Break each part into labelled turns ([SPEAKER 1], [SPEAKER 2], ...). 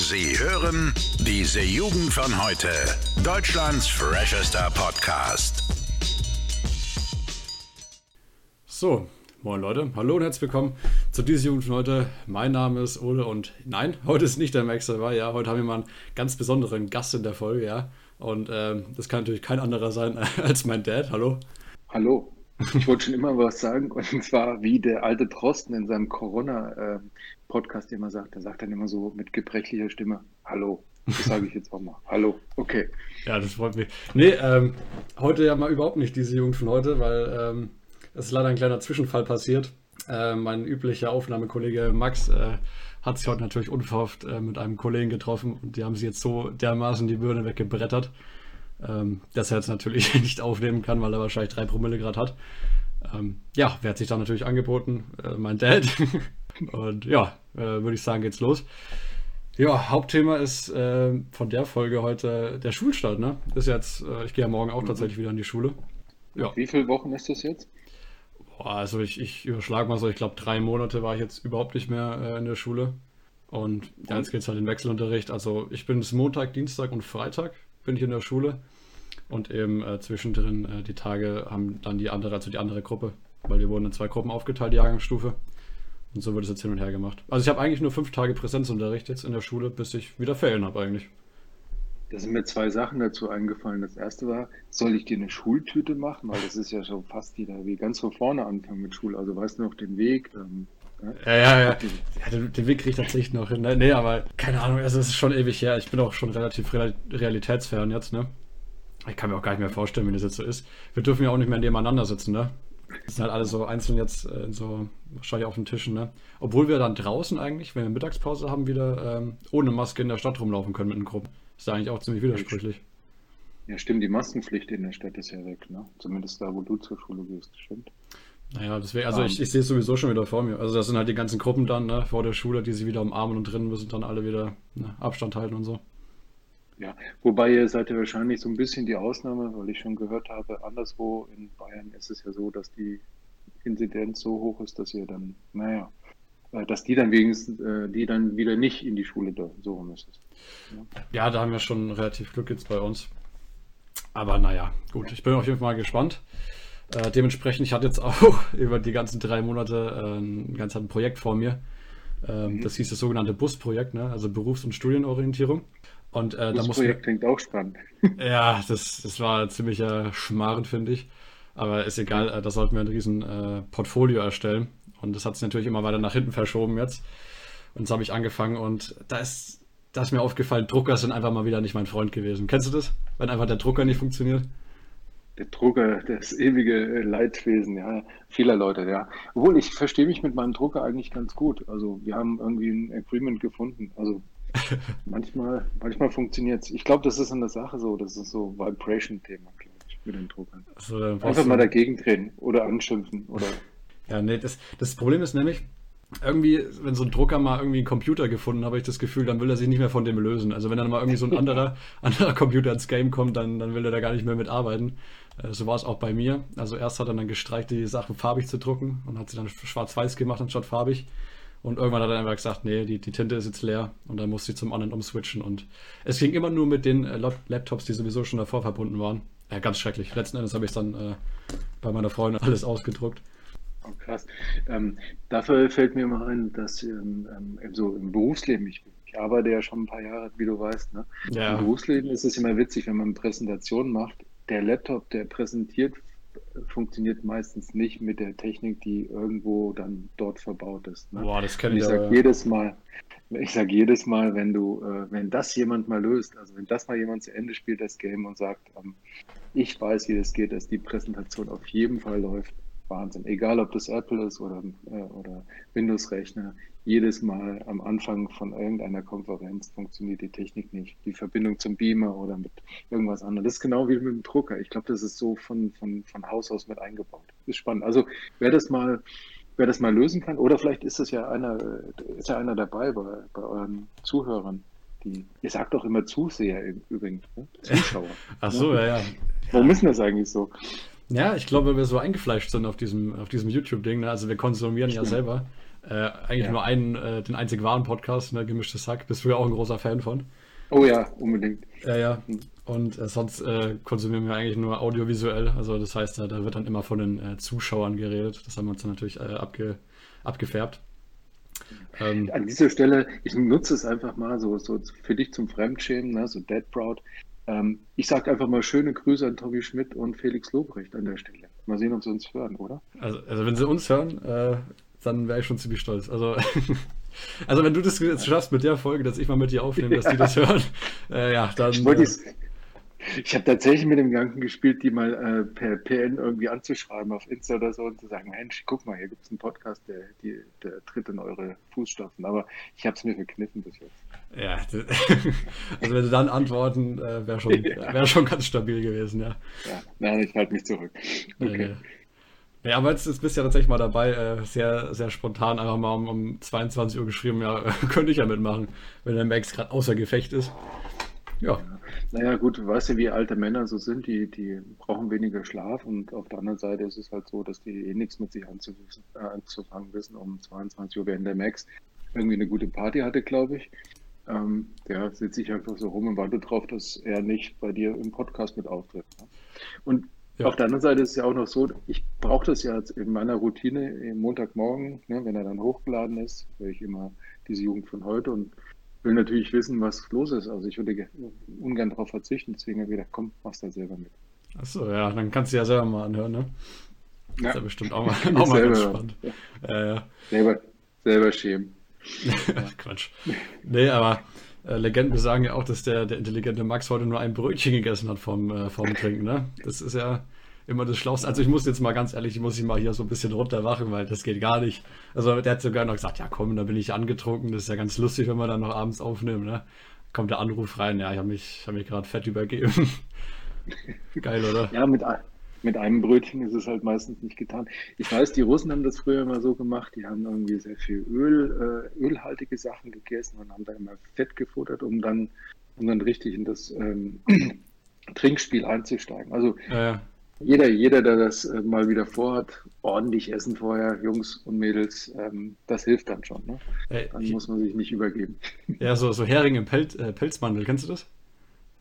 [SPEAKER 1] Sie hören diese Jugend von heute. Deutschlands freshester Podcast.
[SPEAKER 2] So, moin Leute, hallo und herzlich willkommen zu dieser Jugend von heute. Mein Name ist Ole und nein, heute ist nicht der Max dabei, ja. Heute haben wir mal einen ganz besonderen Gast in der Folge, ja. Und ähm, das kann natürlich kein anderer sein als mein Dad. Hallo.
[SPEAKER 3] Hallo. Ich wollte schon immer was sagen, und zwar wie der alte Drosten in seinem Corona-Podcast immer sagt. Er sagt dann immer so mit gebrechlicher Stimme: Hallo. Das sage ich jetzt auch mal. Hallo. Okay.
[SPEAKER 2] Ja, das freut mich. Nee, ähm, heute ja mal überhaupt nicht diese Jugend von heute, weil ähm, es ist leider ein kleiner Zwischenfall passiert. Äh, mein üblicher Aufnahmekollege Max äh, hat sich heute natürlich unverhofft äh, mit einem Kollegen getroffen und die haben sie jetzt so dermaßen die Birne weggebrettert ähm, dass er jetzt natürlich nicht aufnehmen kann, weil er wahrscheinlich drei Promille Grad hat. Ähm, ja, wer hat sich dann natürlich angeboten? Äh, mein Dad. Und ja, äh, würde ich sagen, geht's los. Ja, Hauptthema ist äh, von der Folge heute der Schulstart, ne? Ist jetzt, äh, ich gehe ja morgen auch mhm. tatsächlich wieder in die Schule.
[SPEAKER 3] Ja. Wie viele Wochen ist das jetzt?
[SPEAKER 2] Boah, also ich, ich überschlage mal so, ich glaube drei Monate war ich jetzt überhaupt nicht mehr äh, in der Schule. Und ja, jetzt geht es halt in Wechselunterricht. Also ich bin bis Montag, Dienstag und Freitag bin ich in der Schule. Und eben äh, zwischendrin äh, die Tage haben dann die andere, also die andere Gruppe, weil wir wurden in zwei Gruppen aufgeteilt, die Jahrgangsstufe. Und so wird es jetzt hin und her gemacht. Also ich habe eigentlich nur fünf Tage Präsenzunterricht jetzt in der Schule, bis ich wieder Ferien habe eigentlich.
[SPEAKER 3] Da sind mir zwei Sachen dazu eingefallen. Das erste war, soll ich dir eine Schultüte machen? Weil das ist ja schon fast wieder wie ganz von vorne anfangen mit Schule. Also weißt du noch den Weg? Ähm,
[SPEAKER 2] ja, ja, ja. ja den, den, Weg kriege ich tatsächlich noch hin. Nee, aber keine Ahnung, also es ist schon ewig her. Ich bin auch schon relativ realitätsfern jetzt, ne? Ich kann mir auch gar nicht mehr vorstellen, wie das jetzt so ist. Wir dürfen ja auch nicht mehr nebeneinander sitzen, ne? Das sind halt alle so einzeln jetzt äh, so wahrscheinlich auf den Tischen, ne? Obwohl wir dann draußen eigentlich, wenn wir Mittagspause haben, wieder ähm, ohne Maske in der Stadt rumlaufen können mit den Gruppen. Ist ja eigentlich auch ziemlich widersprüchlich.
[SPEAKER 3] Ja, stimmt, die Maskenpflicht in der Stadt ist ja weg, ne? Zumindest da, wo du zur Schule gehst, stimmt.
[SPEAKER 2] Naja, deswegen, also um, ich, ich sehe es sowieso schon wieder vor mir. Also das sind halt die ganzen Gruppen dann, ne, vor der Schule, die sie wieder umarmen und drinnen müssen dann alle wieder ne, Abstand halten und so.
[SPEAKER 3] Ja, wobei ihr seid ja wahrscheinlich so ein bisschen die Ausnahme, weil ich schon gehört habe, anderswo in Bayern ist es ja so, dass die Inzidenz so hoch ist, dass ihr dann, naja, äh, dass die dann wenigstens, äh, die dann wieder nicht in die Schule da, so rum ist es.
[SPEAKER 2] Ja. ja, da haben wir schon relativ Glück jetzt bei uns. Aber naja, gut, ich bin auf jeden Fall mal gespannt. Äh, dementsprechend, ich hatte jetzt auch über die ganzen drei Monate äh, ein ganz ein Projekt vor mir. Ähm, mhm. Das hieß das sogenannte Busprojekt, ne? also Berufs- und Studienorientierung. Und äh,
[SPEAKER 3] das Projekt klingt auch spannend.
[SPEAKER 2] ja, das, das war ziemlicher Schmarrn, finde ich. Aber ist egal, äh, da sollten wir ein riesen äh, Portfolio erstellen. Und das hat sich natürlich immer weiter nach hinten verschoben jetzt. Und so habe ich angefangen und da ist, da ist mir aufgefallen, Drucker sind einfach mal wieder nicht mein Freund gewesen. Kennst du das? Wenn einfach der Drucker nicht funktioniert?
[SPEAKER 3] Der Drucker, das ewige Leidwesen, ja, vieler Leute, ja. Obwohl ich verstehe mich mit meinem Drucker eigentlich ganz gut. Also wir haben irgendwie ein Agreement gefunden. Also manchmal, manchmal funktioniert es. Ich glaube, das ist in der Sache so, das ist so Vibration-Thema, glaube ich, mit den Druckern. Also, Einfach mal dagegen drehen oder anschimpfen oder.
[SPEAKER 2] Ja, nee, das, das Problem ist nämlich, irgendwie, wenn so ein Drucker mal irgendwie einen Computer gefunden, habe ich das Gefühl, dann will er sich nicht mehr von dem lösen. Also wenn dann mal irgendwie so ein anderer, anderer Computer ins Game kommt, dann, dann will er da gar nicht mehr mitarbeiten. Äh, so war es auch bei mir. Also erst hat er dann gestreikt, die Sachen farbig zu drucken und hat sie dann schwarz-weiß gemacht anstatt farbig. Und irgendwann hat er einfach gesagt, nee, die, die Tinte ist jetzt leer und dann muss sie zum anderen umswitchen. Und es ging immer nur mit den äh, Laptops, die sowieso schon davor verbunden waren. Ja, ganz schrecklich. Letzten Endes habe ich dann äh, bei meiner Freundin alles ausgedruckt.
[SPEAKER 3] Oh, krass. Ähm, dafür fällt mir immer ein, dass ähm, ähm, so im Berufsleben, ich, ich, arbeite ja schon ein paar Jahre, wie du weißt, ne? Ja. Im Berufsleben ist es immer witzig, wenn man Präsentationen macht. Der Laptop, der präsentiert funktioniert meistens nicht mit der Technik, die irgendwo dann dort verbaut ist.
[SPEAKER 2] Ne? Boah, das kenne
[SPEAKER 3] ich. Ich sage jedes Mal, ich sage jedes Mal, wenn du, äh, wenn das jemand mal löst, also wenn das mal jemand zu Ende spielt, das Game und sagt, ähm, ich weiß, wie das geht, dass die Präsentation auf jeden Fall läuft, Wahnsinn. Egal, ob das Apple ist oder, äh, oder Windows-Rechner, jedes Mal am Anfang von irgendeiner Konferenz funktioniert die Technik nicht. Die Verbindung zum Beamer oder mit irgendwas anderem. Das ist genau wie mit dem Drucker. Ich glaube, das ist so von, von, von Haus aus mit eingebaut. Das ist spannend. Also, wer das mal, wer das mal lösen kann, oder vielleicht ist es ja einer, ist ja einer dabei bei, bei euren Zuhörern. Die, ihr sagt doch immer Zuseher übrigens, ne? Zuschauer.
[SPEAKER 2] Ach so, ne? ja, ja.
[SPEAKER 3] Warum ist das eigentlich so?
[SPEAKER 2] Ja, ich glaube, wir so eingefleischt sind auf diesem, auf diesem YouTube-Ding. Ne? Also wir konsumieren ja selber Äh, eigentlich ja. nur einen, äh, den einzig wahren Podcast, ne, Gemischtes Sack. Bist du ja auch ein großer Fan von.
[SPEAKER 3] Oh ja, unbedingt.
[SPEAKER 2] Ja, ja. Und äh, sonst äh, konsumieren wir eigentlich nur audiovisuell. Also das heißt, da, da wird dann immer von den äh, Zuschauern geredet. Das haben wir uns dann natürlich äh, abge, abgefärbt.
[SPEAKER 3] Ähm, An dieser Stelle, ich nutze es einfach mal so, so für dich zum Fremdschämen, ne, so Dead Proud. Ähm, ich sage einfach mal schöne Grüße an Tommy Schmidt und Felix Lobrecht an der Stelle. Mal sehen, ob sie uns hören, oder?
[SPEAKER 2] Also, also wenn sie uns hören, äh, dann wäre ich schon ziemlich stolz. Also, also wenn du das jetzt schaffst mit der Folge, dass ich mal mit dir aufnehme, dass ja. die das hören, äh, ja, dann.
[SPEAKER 3] Ich äh, ich habe tatsächlich mit dem Gedanken gespielt, die mal äh, per PN irgendwie anzuschreiben auf Insta oder so und zu sagen, Mensch, guck mal, hier gibt es einen Podcast, der, die, der tritt in eure Fußstapfen. Aber ich habe es mir verkniffen bis jetzt.
[SPEAKER 2] Ja, also wenn sie dann antworten, äh, wäre schon, wär schon ganz stabil gewesen, ja.
[SPEAKER 3] Ja, nein, ich halte mich zurück. Okay.
[SPEAKER 2] Ja, aber jetzt, jetzt bist du ja tatsächlich mal dabei, äh, sehr, sehr spontan einfach mal um, um 22 Uhr geschrieben, ja, könnte ich ja mitmachen, wenn der Max gerade außer Gefecht ist.
[SPEAKER 3] Ja. Naja, gut, du weißt ja, wie alte Männer so sind, die, die brauchen weniger Schlaf und auf der anderen Seite ist es halt so, dass die eh nichts mit sich äh, anzufangen wissen. Um 22 Uhr während der Max irgendwie eine gute Party hatte, glaube ich. Ähm, der sitzt sich einfach so rum und wartet darauf, dass er nicht bei dir im Podcast mit auftritt. Ne? Und ja. auf der anderen Seite ist es ja auch noch so, ich brauche das ja jetzt in meiner Routine im Montagmorgen, ne, wenn er dann hochgeladen ist, höre ich immer diese Jugend von heute und will natürlich wissen, was los ist. Also ich würde ungern darauf verzichten, deswegen habe ich gedacht, komm, mach's da selber mit.
[SPEAKER 2] Achso, ja, dann kannst du ja selber mal anhören, ne? Ja. ist ja bestimmt auch mal, auch mal ganz spannend. Ja.
[SPEAKER 3] Ja. Selber, selber schämen.
[SPEAKER 2] Quatsch. Nee, aber äh, Legenden sagen ja auch, dass der, der intelligente Max heute nur ein Brötchen gegessen hat vom, äh, vom Trinken, ne? Das ist ja immer das Schlauste. Also ich muss jetzt mal ganz ehrlich, ich muss ihn mal hier so ein bisschen runterwachen, weil das geht gar nicht. Also der hat sogar noch gesagt, ja komm, da bin ich angetrunken. Das ist ja ganz lustig, wenn wir dann noch abends aufnehmen, ne? Kommt der Anruf rein, ja, ich habe mich, hab mich gerade fett übergeben. Geil, oder?
[SPEAKER 3] Ja, mit, mit einem Brötchen ist es halt meistens nicht getan. Ich weiß, die Russen haben das früher immer so gemacht, die haben irgendwie sehr viel Öl, äh, ölhaltige Sachen gegessen und haben da immer Fett gefuttert, um dann, um dann richtig in das ähm, Trinkspiel einzusteigen. Also ja, ja. Jeder, jeder, der das äh, mal wieder vorhat, ordentlich essen vorher, Jungs und Mädels, ähm, das hilft dann schon. Ne? Dann muss man sich nicht übergeben.
[SPEAKER 2] Ja, so, so Hering im Pel äh, Pelzmandel, kennst du das?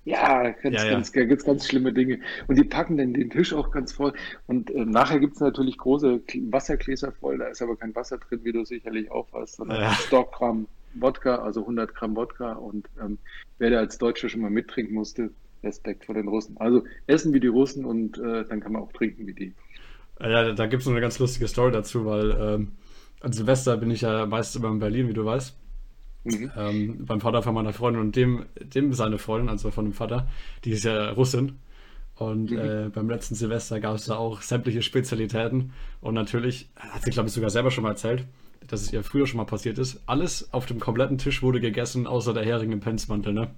[SPEAKER 3] Ja, ganz, ja, ja. Ganz, ganz, ganz schlimme Dinge. Und die packen dann den Tisch auch ganz voll. Und äh, nachher gibt es natürlich große Wassergläser voll. Da ist aber kein Wasser drin, wie du sicherlich auch weißt, sondern ja. Stockgramm Wodka, also 100 Gramm Wodka. Und ähm, wer da als Deutscher schon mal mittrinken musste, Respekt vor den Russen. Also essen wie die Russen und äh, dann kann man auch trinken wie die.
[SPEAKER 2] Ja, da, gibt es noch eine ganz lustige Story dazu, weil ähm, an Silvester bin ich ja meist immer in Berlin, wie du weißt. Mhm. Ähm, beim Vater von meiner Freundin und dem, dem seine Freundin, also von dem Vater, die ist ja Russin. Und mhm. äh, beim letzten Silvester gab es da auch sämtliche Spezialitäten. Und natürlich, hat sie, glaube ich, sogar selber schon mal erzählt, dass es ihr früher schon mal passiert ist. Alles auf dem kompletten Tisch wurde gegessen, außer der Hering im Penzmantel, ne?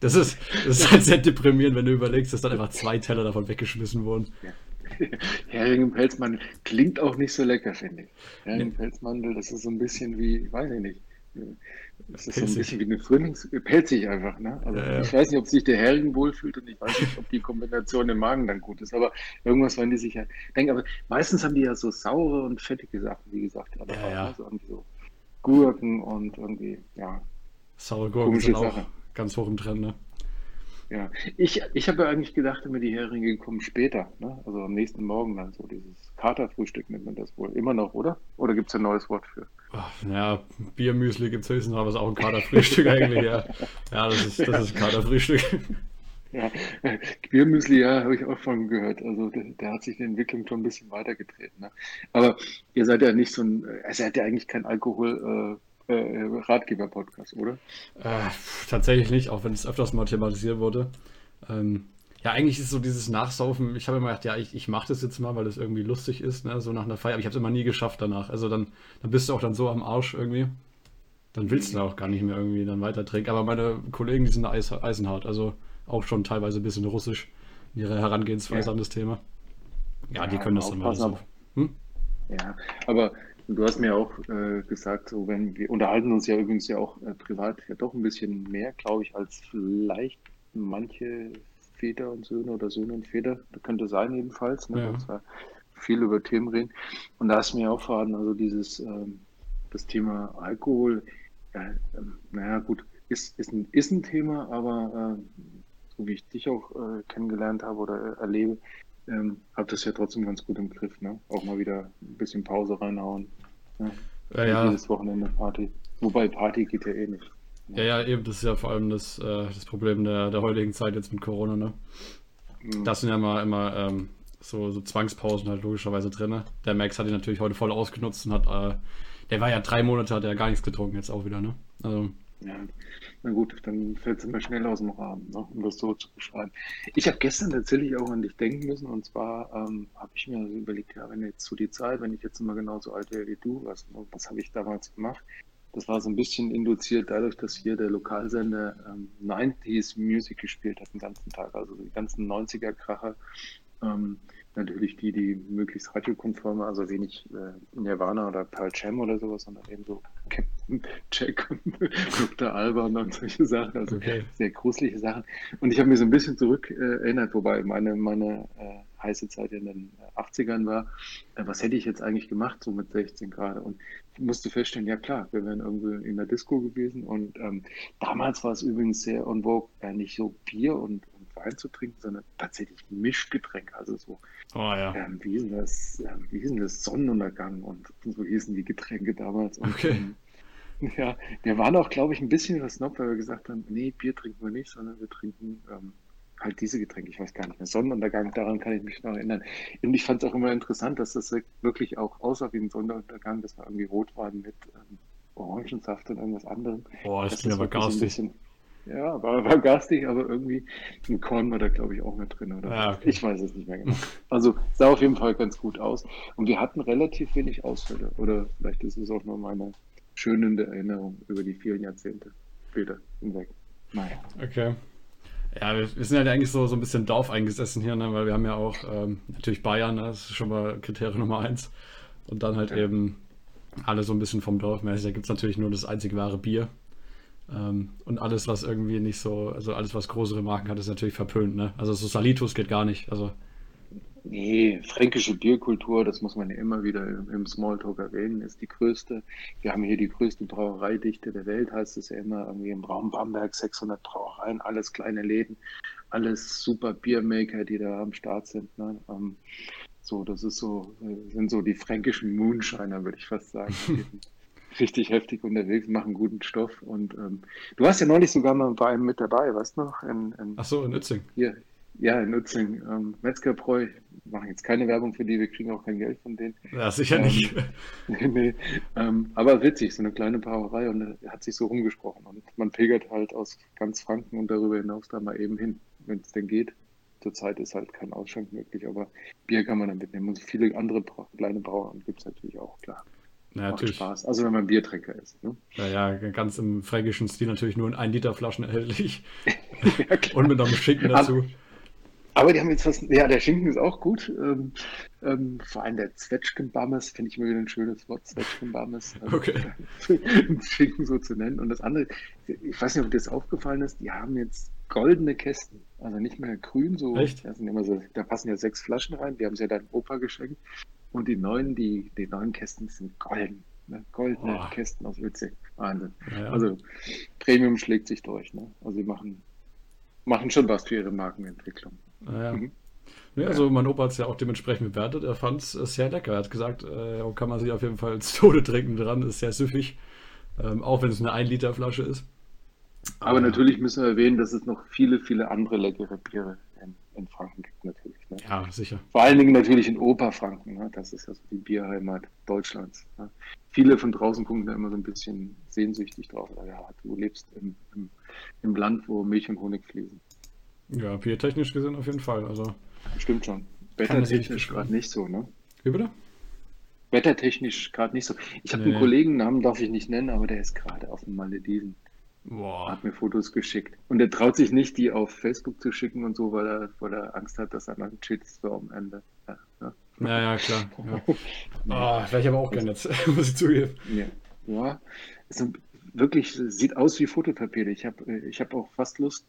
[SPEAKER 2] Das ist, das ist halt sehr deprimierend, wenn du überlegst, dass dann einfach zwei Teller davon weggeschmissen wurden.
[SPEAKER 3] Ja. Hering im Pelzmantel klingt auch nicht so lecker, finde ich. Hering im Pelzmantel, das ist so ein bisschen wie, weiß ich nicht, das ist pelzig. so ein bisschen wie eine Frühlings... Pelzig einfach, ne? Also ja, ja. ich weiß nicht, ob sich der Hering wohlfühlt und ich weiß nicht, ob die Kombination im Magen dann gut ist, aber irgendwas werden die sich ja denken. Aber meistens haben die ja so saure und fettige Sachen, wie gesagt. Aber
[SPEAKER 2] ja, ja.
[SPEAKER 3] Also so Gurken und irgendwie, ja.
[SPEAKER 2] Saure Gurken sind auch Sache. ganz hoch im Trend, ne?
[SPEAKER 3] Ja, ich, ich habe ja eigentlich gedacht, immer die Heringe kommen später, ne? also am nächsten Morgen dann so dieses Katerfrühstück nennt man das wohl immer noch, oder? Oder gibt es ein neues Wort für?
[SPEAKER 2] Ach, ja, Biermüsli gibt es höchstens, aber es ist auch ein Katerfrühstück eigentlich, ja. Ja, das ist, das ja. ist Katerfrühstück.
[SPEAKER 3] Ja, Biermüsli, ja, habe ich auch von gehört. Also der, der, hat sich die Entwicklung schon ein bisschen weitergetreten. Ne? Aber ihr seid ja nicht so ein, also ihr seid ja eigentlich kein Alkohol, äh, Ratgeber-Podcast, oder?
[SPEAKER 2] Äh, tatsächlich nicht, auch wenn es öfters mal thematisiert wurde. Ähm, ja, eigentlich ist so dieses Nachsaufen, ich habe immer gedacht, ja, ich, ich mache das jetzt mal, weil das irgendwie lustig ist, ne, so nach einer Feier, aber ich habe es immer nie geschafft danach. Also dann, dann bist du auch dann so am Arsch irgendwie. Dann willst du auch gar nicht mehr irgendwie dann weiter trinken. Aber meine Kollegen, die sind da eis, eisenhart, also auch schon teilweise ein bisschen russisch in ihrer Herangehensweise ja. an das Thema. Ja, ja die können das dann mal so. Hm?
[SPEAKER 3] Ja, aber Du hast mir auch äh, gesagt, so wenn wir unterhalten uns ja übrigens ja auch äh, privat ja doch ein bisschen mehr, glaube ich, als vielleicht manche Väter und Söhne oder Söhne und Väter. Das könnte sein jedenfalls, ne? Ja. viel über Themen reden. Und da hast du mir auch verraten, also dieses ähm, das Thema Alkohol, ja, ähm, naja, gut, ist, ist, ein, ist ein Thema, aber äh, so wie ich dich auch äh, kennengelernt habe oder erlebe, ähm, habe das ja trotzdem ganz gut im Griff. Ne? Auch mal wieder ein bisschen Pause reinhauen. Ja, ja. Jedes Wochenende Party. Wobei Party geht ja eh nicht.
[SPEAKER 2] Ja, ja, eben, das ist ja vor allem das, äh, das Problem der, der heutigen Zeit jetzt mit Corona, ne? Mhm. Das sind ja immer, immer ähm, so, so Zwangspausen halt logischerweise drin. Ne? Der Max hat ihn natürlich heute voll ausgenutzt und hat, äh, der war ja drei Monate, hat er gar nichts getrunken jetzt auch wieder, ne? Also.
[SPEAKER 3] Ja, na gut, dann fällt es immer schnell aus dem Rahmen, ne, um das so zu beschreiben. Ich habe gestern tatsächlich auch an dich denken müssen und zwar ähm, habe ich mir überlegt, ja, wenn jetzt zu die Zeit, wenn ich jetzt immer genauso alt wäre wie du, was, was habe ich damals gemacht? Das war so ein bisschen induziert dadurch, dass hier der Lokalsender ähm, 90s Music gespielt hat den ganzen Tag, also die ganzen 90er-Kracher. Ähm, natürlich die, die möglichst radiokonforme, also wenig äh, Nirvana oder Pearl Jam oder sowas, sondern eben so Captain Jack und Dr. Alban und solche Sachen, also okay. sehr gruselige Sachen. Und ich habe mir so ein bisschen zurück äh, erinnert, wobei meine, meine äh, heiße Zeit in den 80ern war, äh, was hätte ich jetzt eigentlich gemacht, so mit 16 gerade? Und ich musste feststellen, ja klar, wir wären irgendwie in der Disco gewesen und ähm, damals war es übrigens sehr on vogue, äh, nicht so Bier und, Wein zu trinken, sondern tatsächlich Mischgetränke. Also so, oh, ja. ähm, wie hieß das, ähm, wie hieß das Sonnenuntergang und so hießen die Getränke damals. Und, okay. Ähm, ja, wir waren auch, glaube ich, ein bisschen Snob, weil wir gesagt haben, nee, Bier trinken wir nicht, sondern wir trinken ähm, halt diese Getränke, ich weiß gar nicht mehr, Sonnenuntergang, daran kann ich mich noch erinnern. Und ich fand es auch immer interessant, dass das wirklich auch aussah wie ein Sonnenuntergang, dass wir irgendwie rot waren mit ähm, Orangensaft und irgendwas anderem.
[SPEAKER 2] Boah, das, das klingt aber garstig.
[SPEAKER 3] Ja, war, war garstig, aber irgendwie ein Korn war da, glaube ich, auch mit drin, oder? Ja, okay. Ich weiß es nicht mehr genau. Also sah auf jeden Fall ganz gut aus. Und wir hatten relativ wenig Ausfälle. Oder vielleicht ist es auch nur meine schönende Erinnerung über die vielen Jahrzehnte später hinweg.
[SPEAKER 2] Naja. Okay. Ja, wir, wir sind halt eigentlich so, so ein bisschen Dorf eingesessen hier, ne? weil wir haben ja auch ähm, natürlich Bayern, ne? das ist schon mal Kriterium Nummer eins. Und dann halt ja. eben alle so ein bisschen vom Dorf mäßig. Da gibt es natürlich nur das einzige wahre Bier. Ähm, und alles, was irgendwie nicht so, also alles, was größere Marken hat, ist natürlich verpönt. Ne? Also so Salitus geht gar nicht. Also
[SPEAKER 3] Nee, fränkische Bierkultur, das muss man ja immer wieder im, Smalltalk erwähnen, ist die größte. Wir haben hier die größte Brauereidichte der Welt, heißt es ja immer, irgendwie im Raum Bamberg 600 Brauereien, alles kleine Läden, alles super Biermaker, die da am Start sind. Ne? Ähm, so, das ist so, sind so die fränkischen Moonshiner, würde ich fast sagen. richtig heftig unterwegs, machen guten Stoff. Und ähm, du warst ja neulich sogar mal bei einem mit dabei, weißt du noch? In, in,
[SPEAKER 2] Ach so, in Utzing.
[SPEAKER 3] Hier, ja, in Utzing. Ähm, Metzgerbräu, machen jetzt keine Werbung für die, wir kriegen auch kein Geld von denen.
[SPEAKER 2] Ja, sicher ähm, nicht.
[SPEAKER 3] nee, ähm, aber witzig, so eine kleine Brauerei und er hat sich so rumgesprochen. Und man pilgert halt aus ganz Franken und darüber hinaus da mal eben hin, wenn es denn geht. Zurzeit ist halt kein Ausschank möglich, aber Bier kann man dann mitnehmen. Und viele andere kleine Brauern gibt es natürlich auch, klar.
[SPEAKER 2] Ja, Macht natürlich.
[SPEAKER 3] Spaß. Also wenn man Biertrinker ist. Ne?
[SPEAKER 2] Ja, ja, ganz im fränkischen Stil natürlich nur in 1 Liter Flaschen erhältlich. ja, Und mit einem Schinken dazu.
[SPEAKER 3] Aber die haben jetzt was, ja, der Schinken ist auch gut. Ähm, ähm, vor allem der Zwetschgenbammes, finde ich mir wieder ein schönes Wort, Zwetschgenbammes.
[SPEAKER 2] Also, okay.
[SPEAKER 3] Schinken so zu nennen. Und das andere, ich weiß nicht, ob dir das aufgefallen ist, die haben jetzt goldene Kästen. Also nicht mehr grün, so.
[SPEAKER 2] Echt?
[SPEAKER 3] sind immer so da passen ja sechs Flaschen rein, die haben sie ja deinem Opa geschenkt. Und die neuen, die, die neuen Kästen sind golden. Ne? Goldene oh. Kästen aus Witzig. Wahnsinn. Ja. Also Premium schlägt sich durch. Ne? Also sie machen, machen schon was für ihre Markenentwicklung.
[SPEAKER 2] Ja. Mhm. Ja, also mein Opa hat es ja auch dementsprechend bewertet. Er fand es sehr lecker. Er hat gesagt, äh, kann man sich auf jeden Fall ins Tode trinken dran. Ist sehr süffig. Ähm, auch wenn es eine 1 Liter Flasche ist.
[SPEAKER 3] Aber, Aber natürlich müssen wir erwähnen, dass es noch viele, viele andere leckere Biere in, in Franken gibt natürlich.
[SPEAKER 2] Ne? Ja, sicher.
[SPEAKER 3] Vor allen Dingen natürlich in Oberfranken. Ne? Das ist ja so die Bierheimat Deutschlands. Ne? Viele von draußen gucken da immer so ein bisschen sehnsüchtig drauf. Ja, du lebst im, im, im Land, wo Milch und Honig fließen.
[SPEAKER 2] Ja, biertechnisch gesehen auf jeden Fall. Also
[SPEAKER 3] Stimmt schon. Wettertechnisch gerade nicht so, ne?
[SPEAKER 2] Wie bitte?
[SPEAKER 3] Wettertechnisch gerade nicht so. Ich habe nee. einen Kollegen, Namen darf ich nicht nennen, aber der ist gerade auf den Malediven. Boah. Hat mir Fotos geschickt. Und er traut sich nicht, die auf Facebook zu schicken und so, weil er, weil er Angst hat, dass er dann Shitstorm endet. Ja,
[SPEAKER 2] ja. ja, ja klar. Ja. oh, wäre ich aber auch gerne jetzt, muss ich zugeben.
[SPEAKER 3] Ja, ja. Also wirklich, sieht aus wie Fotopapier. Ich habe ich hab auch fast Lust,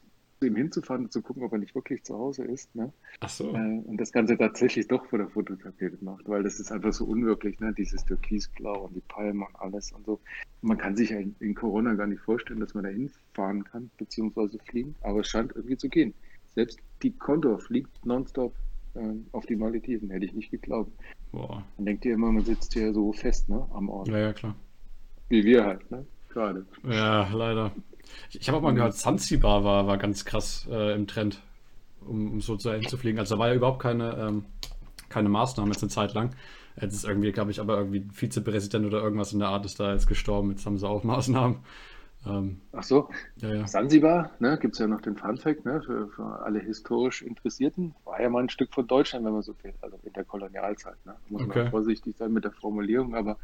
[SPEAKER 3] ihm hinzufahren und zu gucken, ob er nicht wirklich zu Hause ist. Ne?
[SPEAKER 2] Ach so.
[SPEAKER 3] Äh, und das Ganze tatsächlich doch vor der Fototapete macht, weil das ist einfach so unwirklich, ne? dieses Türkisblau und die Palmen und alles und so. Man kann sich ja in, in Corona gar nicht vorstellen, dass man da hinfahren kann, beziehungsweise fliegen, aber es scheint irgendwie zu gehen. Selbst die Condor fliegt nonstop äh, auf die Malediven, hätte ich nicht geglaubt.
[SPEAKER 2] Boah.
[SPEAKER 3] Man denkt ja immer, man sitzt hier so fest ne, am Ort.
[SPEAKER 2] Ja, ja, klar.
[SPEAKER 3] Wie wir halt, ne? Gerade.
[SPEAKER 2] Ja, leider. Ich, habe auch mal gehört, Zanzibar war, war ganz krass äh, im Trend, um, um so zu hinzufliegen. Also da war ja überhaupt keine, ähm, keine Maßnahme jetzt eine Zeit lang. Jetzt ist irgendwie, glaube ich, aber irgendwie Vizepräsident oder irgendwas in der Art ist da jetzt gestorben. Jetzt haben sie auch Maßnahmen. Ähm,
[SPEAKER 3] Ach so,
[SPEAKER 2] ja, ja.
[SPEAKER 3] Sansibar, ne, gibt es ja noch den Funfact, ne, für, für alle historisch Interessierten, war ja mal ein Stück von Deutschland, wenn man so will, also in der Kolonialzeit. Ne. Muss
[SPEAKER 2] Okay.
[SPEAKER 3] man vorsichtig sein mit der Formulierung, aber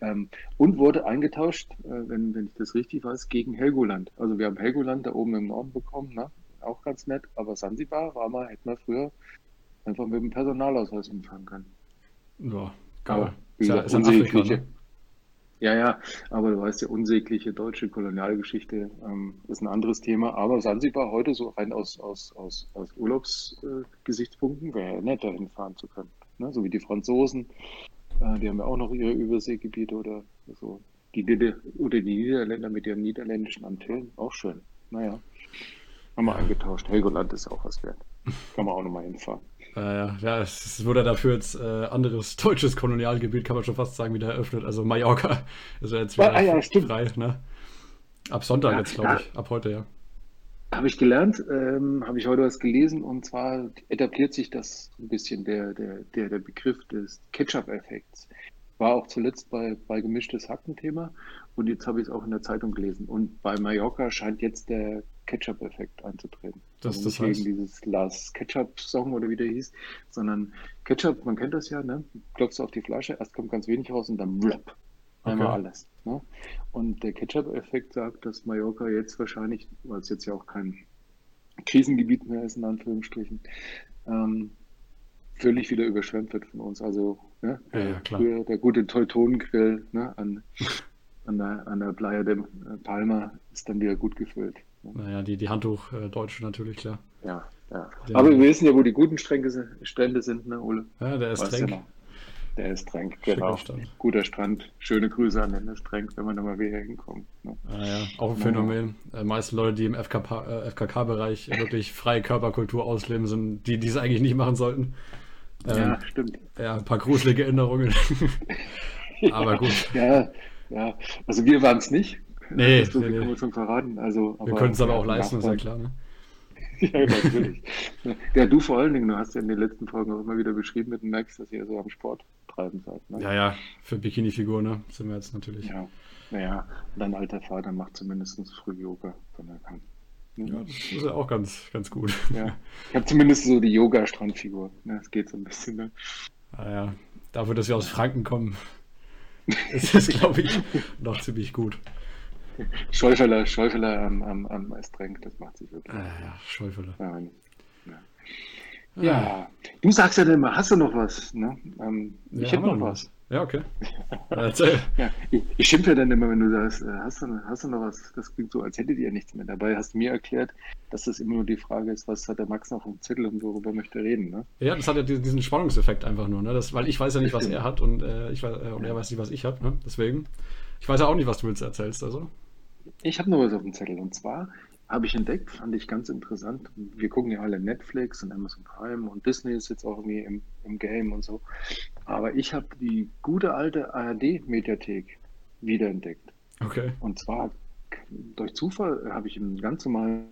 [SPEAKER 3] ähm, und wurde eingetauscht, äh, wenn, wenn ich das richtig weiß, gegen Helgoland. Also wir haben Helgoland da oben im Norden bekommen, ne, auch ganz nett, aber Sansibar war mal, hätten wir früher einfach mit dem Personalausweis hinfahren können.
[SPEAKER 2] ja,
[SPEAKER 3] Aber
[SPEAKER 2] geil.
[SPEAKER 3] wie
[SPEAKER 2] Ist ja, ist Afrika, ne?
[SPEAKER 3] Ja, ja, aber du weißt ja, unsägliche deutsche Kolonialgeschichte ähm, ist ein anderes Thema. Aber Sansibar heute so rein aus, aus, aus, aus Urlaubsgesichtspunkten äh, wäre ja nett, dahin fahren zu können. Ne? So wie die Franzosen, äh, die haben ja auch noch ihre Überseegebiete oder so. Die, Nieder- oder die Niederländer mit ihren niederländischen Antillen, auch schön. Naja, haben wir eingetauscht. Helgoland ist auch was wert. Kann man auch nochmal hinfahren.
[SPEAKER 2] Äh, ja, es wurde dafür jetzt äh, anderes deutsches Kolonialgebiet, kann man schon fast sagen, wieder eröffnet. Also Mallorca ist ja jetzt wieder
[SPEAKER 3] Ah, ja,
[SPEAKER 2] frei. Ne? Ab Sonntag
[SPEAKER 3] Ja,
[SPEAKER 2] jetzt, glaube ich. Ab heute, ja.
[SPEAKER 3] Habe ich gelernt, ähm, habe ich heute was gelesen und zwar etabliert sich das ein bisschen der, der, der, der Begriff des Ketchup-Effekts. War auch zuletzt bei, bei gemischtes Hacken-Thema und jetzt habe ich es auch in der Zeitung gelesen. Und bei Mallorca scheint jetzt der Ketchup-Effekt einzutreten.
[SPEAKER 2] Das-
[SPEAKER 3] also
[SPEAKER 2] das
[SPEAKER 3] nicht
[SPEAKER 2] heißt?
[SPEAKER 3] wegen dieses Last Ketchup-Song oder wie der hieß, sondern Ketchup, man kennt das ja, ne? Klopfst auf die Flasche, erst kommt ganz wenig raus und dann blöpp. Einmal
[SPEAKER 2] Okay.
[SPEAKER 3] alles. Ne? Und der Ketchup-Effekt sagt, dass Mallorca jetzt wahrscheinlich, weil es jetzt ja auch kein Krisengebiet mehr ist, in Anführungsstrichen, ähm, völlig wieder überschwemmt wird von uns. Also ne,
[SPEAKER 2] Ja, ja,
[SPEAKER 3] früher der gute Teutonengrill ne, an, an, der, an der Playa de Palma ist dann wieder gut gefüllt.
[SPEAKER 2] Naja, die, die Handtuch-Deutsche natürlich, klar.
[SPEAKER 3] Ja, ja.
[SPEAKER 2] Der-
[SPEAKER 3] Aber wir wissen ja, wo die guten Stränke, si- Strände sind, ne, Ole?
[SPEAKER 2] Ja, der ist
[SPEAKER 3] Weißt
[SPEAKER 2] Tränk.
[SPEAKER 3] Der ist Tränk, genau.
[SPEAKER 2] Strand.
[SPEAKER 3] Guter Strand. Schöne Grüße an den Stränk, wenn man da mal wieder hinkommt. Ne?
[SPEAKER 2] Ah, ja, auch ein
[SPEAKER 3] Ja.
[SPEAKER 2] Phänomen. Äh, meiste Leute, die im FKK, äh, FKK-Bereich wirklich freie Körperkultur ausleben, sind die, die es eigentlich nicht machen sollten. Ähm,
[SPEAKER 3] Ja, stimmt.
[SPEAKER 2] ja, ein paar gruselige Erinnerungen. Aber gut.
[SPEAKER 3] Ja, ja. Also wir waren es nicht.
[SPEAKER 2] Nee,
[SPEAKER 3] so
[SPEAKER 2] nee, nee.
[SPEAKER 3] können wir schon verraten. Also,
[SPEAKER 2] Wir können es aber auch leisten, ist ja klar. Ne?
[SPEAKER 3] Ja, natürlich. Ja, du vor allen Dingen, du hast ja in den letzten Folgen auch immer wieder beschrieben mit dem Max, dass ihr so am Sport treiben seid. Ne?
[SPEAKER 2] Ja, ja, für Bikini-Figur, ne? Sind wir jetzt natürlich.
[SPEAKER 3] ja. Naja, und dein alter Vater macht zumindest früh Yoga, wenn er kann. Ne?
[SPEAKER 2] Ja, das ist ja auch ganz, ganz gut.
[SPEAKER 3] Ja. Ich habe zumindest so die Yoga-Strandfigur. Ne? Das geht so ein bisschen. Ne?
[SPEAKER 2] Ah, ja. Dafür, dass wir aus Franken kommen, ist das, glaube ich, noch ziemlich gut.
[SPEAKER 3] Schäufeler, Schäufeler am, am, am Estrenk, das macht sich wirklich.
[SPEAKER 2] Ah, ja, Schäufele.
[SPEAKER 3] Ja, ja. ja, du sagst ja immer, hast du noch was? Ne? Ähm, ich
[SPEAKER 2] Ja,
[SPEAKER 3] hätte
[SPEAKER 2] haben wir
[SPEAKER 3] noch was.
[SPEAKER 2] Ja, okay. Erzähl.
[SPEAKER 3] Ja, ich, ich schimpfe ja dann immer, wenn du sagst, äh, hast du, hast du noch was? Das klingt so, als hättet ihr nichts mehr. Dabei hast du mir erklärt, dass das immer nur die Frage ist, was hat der Max noch im Zettel und worüber möchte er reden. Ne?
[SPEAKER 2] Ja, das hat ja diesen Spannungseffekt einfach nur, ne? Das, weil ich weiß ja nicht, was er hat und, äh, ich weiß, äh, und er weiß nicht, was ich habe, ne? Deswegen. Ich weiß ja auch nicht, was du jetzt erzählst, also.
[SPEAKER 3] Ich habe noch was auf dem Zettel und zwar habe ich entdeckt, fand ich ganz interessant. Wir gucken ja alle Netflix und Amazon Prime und Disney ist jetzt auch irgendwie im, im Game und so. Aber ich habe die gute alte ARD-Mediathek wiederentdeckt.
[SPEAKER 2] Okay.
[SPEAKER 3] Und zwar durch Zufall habe ich im ganz normalen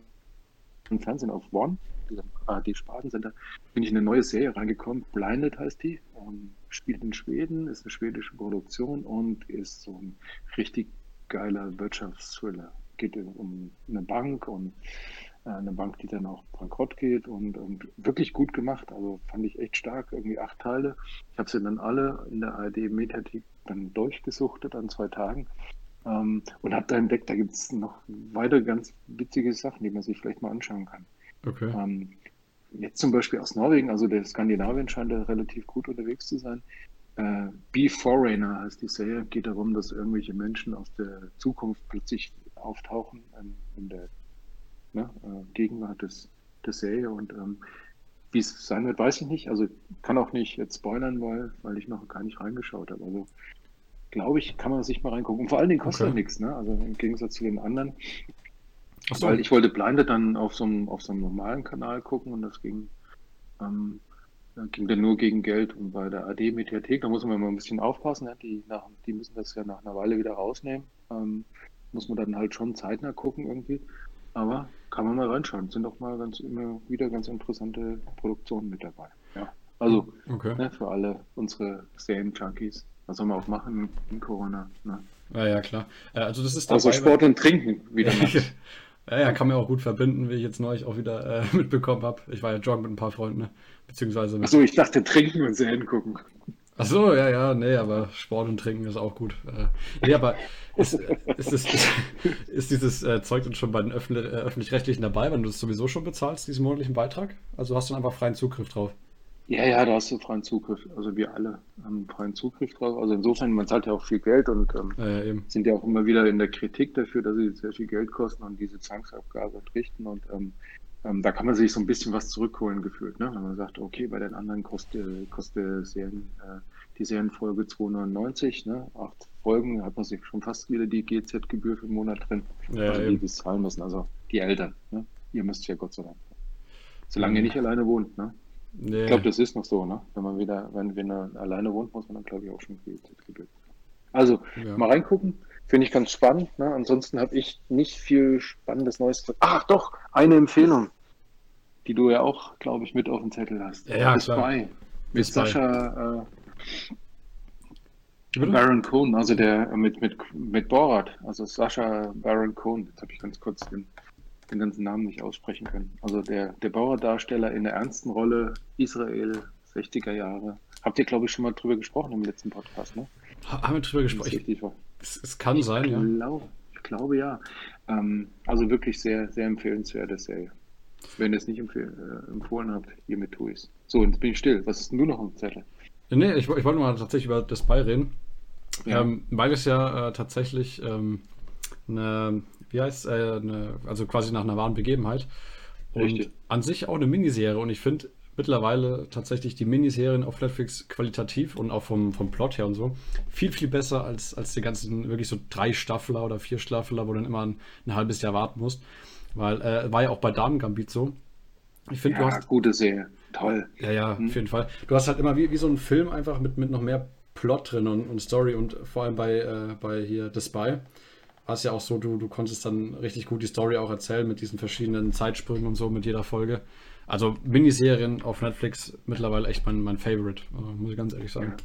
[SPEAKER 3] Fernsehen auf One, diesem ARD-Spartensender, bin ich in eine neue Serie reingekommen. Blinded heißt die. Ähm, spielt in Schweden, ist eine schwedische Produktion und ist so ein richtig geiler Wirtschaftsthriller. Geht um eine Bank und äh, eine Bank, die dann auch bankrott geht und, und wirklich gut gemacht. Also fand ich echt stark, irgendwie acht Teile. Ich habe sie dann alle in der ARD-Mediathek dann durchgesuchtet an zwei Tagen. Ähm, und habe da entdeckt, da gibt es noch weitere ganz witzige Sachen, die man sich vielleicht mal anschauen kann.
[SPEAKER 2] Okay.
[SPEAKER 3] Ähm, jetzt zum Beispiel aus Norwegen, also der Skandinavien scheint da relativ gut unterwegs zu sein. Äh, Be Foreigner heißt die Serie, geht darum, dass irgendwelche Menschen aus der Zukunft plötzlich auftauchen in, in der ne? äh, Gegenwart des, der Serie und ähm, wie es sein wird, weiß ich nicht. Also kann auch nicht jetzt spoilern, weil, weil ich noch gar nicht reingeschaut habe. Also glaube ich, kann man sich mal reingucken. Und vor allen Dingen kostet okay. nichts, ne? Also im Gegensatz zu den anderen. So. Weil ich wollte Blinded dann auf so, einem, auf so einem normalen Kanal gucken und das ging, ähm, ging dann nur gegen Geld und bei der AD-Mediathek, da muss man mal ein bisschen aufpassen, ne? die, nach, die müssen das ja nach einer Weile wieder rausnehmen. Ähm, muss man dann halt schon zeitnah gucken irgendwie. Aber kann man mal reinschauen. Sind auch mal ganz immer wieder ganz interessante Produktionen mit dabei. Ja. Also okay. ne, für alle unsere Serien-Junkies. Was soll man auch machen in Corona? Ne?
[SPEAKER 2] Ja, ja, klar. Äh, also das ist
[SPEAKER 3] dabei, also Sport und Trinken wieder.
[SPEAKER 2] ja, ja, kann man auch gut verbinden, wie ich jetzt neulich auch wieder äh, mitbekommen habe. Ich war ja joggen mit ein paar Freunden, ne? beziehungsweise mit...
[SPEAKER 3] Achso, ich dachte Trinken und Serien gucken.
[SPEAKER 2] Ach so, ja, ja, nee, aber Sport und Trinken ist auch gut. Äh, nee, aber ist, ist, ist, ist, ist dieses äh, Zeug dann schon bei den äh, Öffentlich-Rechtlichen dabei, wenn du das sowieso schon bezahlst, diesen monatlichen Beitrag? Also hast du dann einfach freien Zugriff drauf?
[SPEAKER 3] Ja, ja, da hast du freien Zugriff. Also wir alle haben freien Zugriff drauf. Also insofern, man zahlt ja auch viel Geld und ähm, ja, ja, sind ja auch immer wieder in der Kritik dafür, dass sie sehr viel Geld kosten und diese Zwangsabgabe entrichten. Und ähm, ähm, da kann man sich so ein bisschen was zurückholen gefühlt, ne? wenn man sagt, okay, bei den anderen kostet, kostet Serien, äh, die Serienfolge 299, ne? acht Folgen, hat man sich schon fast wieder die GZ-Gebühr für den Monat drin, ja, also die, die zahlen müssen, also die Eltern. Ne? Ihr müsst ja Gott sei Dank. Solange ihr nicht alleine wohnt, ne? Nee. Ich glaube, das ist noch so, ne? Wenn man wieder, wenn, wenn er alleine wohnt, muss man dann, glaube ich, auch schon GZ-Gebühr. Also, ja. mal reingucken. Finde ich ganz spannend. Ne? Ansonsten habe ich nicht viel Spannendes Neues. Ach doch, eine Empfehlung, die du ja auch, glaube ich, mit auf dem Zettel hast.
[SPEAKER 2] Ja, ja klar. Bei,
[SPEAKER 3] mit Sascha äh, Baron Cohen, also der mit, mit, mit Borat, also Sascha Baron Cohen. Jetzt habe ich ganz kurz den, den ganzen Namen nicht aussprechen können. Also der, der Borat-Darsteller in der ernsten Rolle Israel, 60er Jahre. Habt ihr, glaube ich, schon mal drüber gesprochen im letzten Podcast, ne?
[SPEAKER 2] Haben wir drüber gesprochen? Es, es, kann ich sein,
[SPEAKER 3] glaub, ja. Ich glaube ja. Ähm, also wirklich sehr, sehr empfehlenswerte Serie. Wenn ihr es nicht empfehl, äh, empfohlen habt, hiermit tue ich es. So, jetzt bin ich still. Was ist denn du noch am Zettel?
[SPEAKER 2] Nee, ich, ich wollte mal tatsächlich über das Bei reden. Ja. Ähm, weil es ja äh, tatsächlich ähm, eine, wie heißt äh, eine, also quasi nach einer wahren Begebenheit. Und Richtig. an sich auch eine Miniserie. Und ich finde, mittlerweile tatsächlich die Miniserien auf Netflix qualitativ und auch vom, vom Plot her und so viel, viel besser als, als die ganzen wirklich so drei Staffeler oder vier Staffeler, wo du dann immer ein, ein halbes Jahr warten musst. Weil äh, war ja auch bei Damen Gambit so.
[SPEAKER 3] Ich finde, ja, du hast. gute Serie. Toll.
[SPEAKER 2] Ja, ja, hm. auf jeden Fall. Du hast halt immer wie, wie so ein Film einfach mit, mit noch mehr Plot drin und, und Story und vor allem bei, äh, bei hier The Spy war es ja auch so, du, du konntest dann richtig gut die Story auch erzählen mit diesen verschiedenen Zeitsprüngen und so mit jeder Folge. Also Miniserien auf Netflix mittlerweile echt mein, mein Favorite, also, muss ich ganz ehrlich sagen. Ja.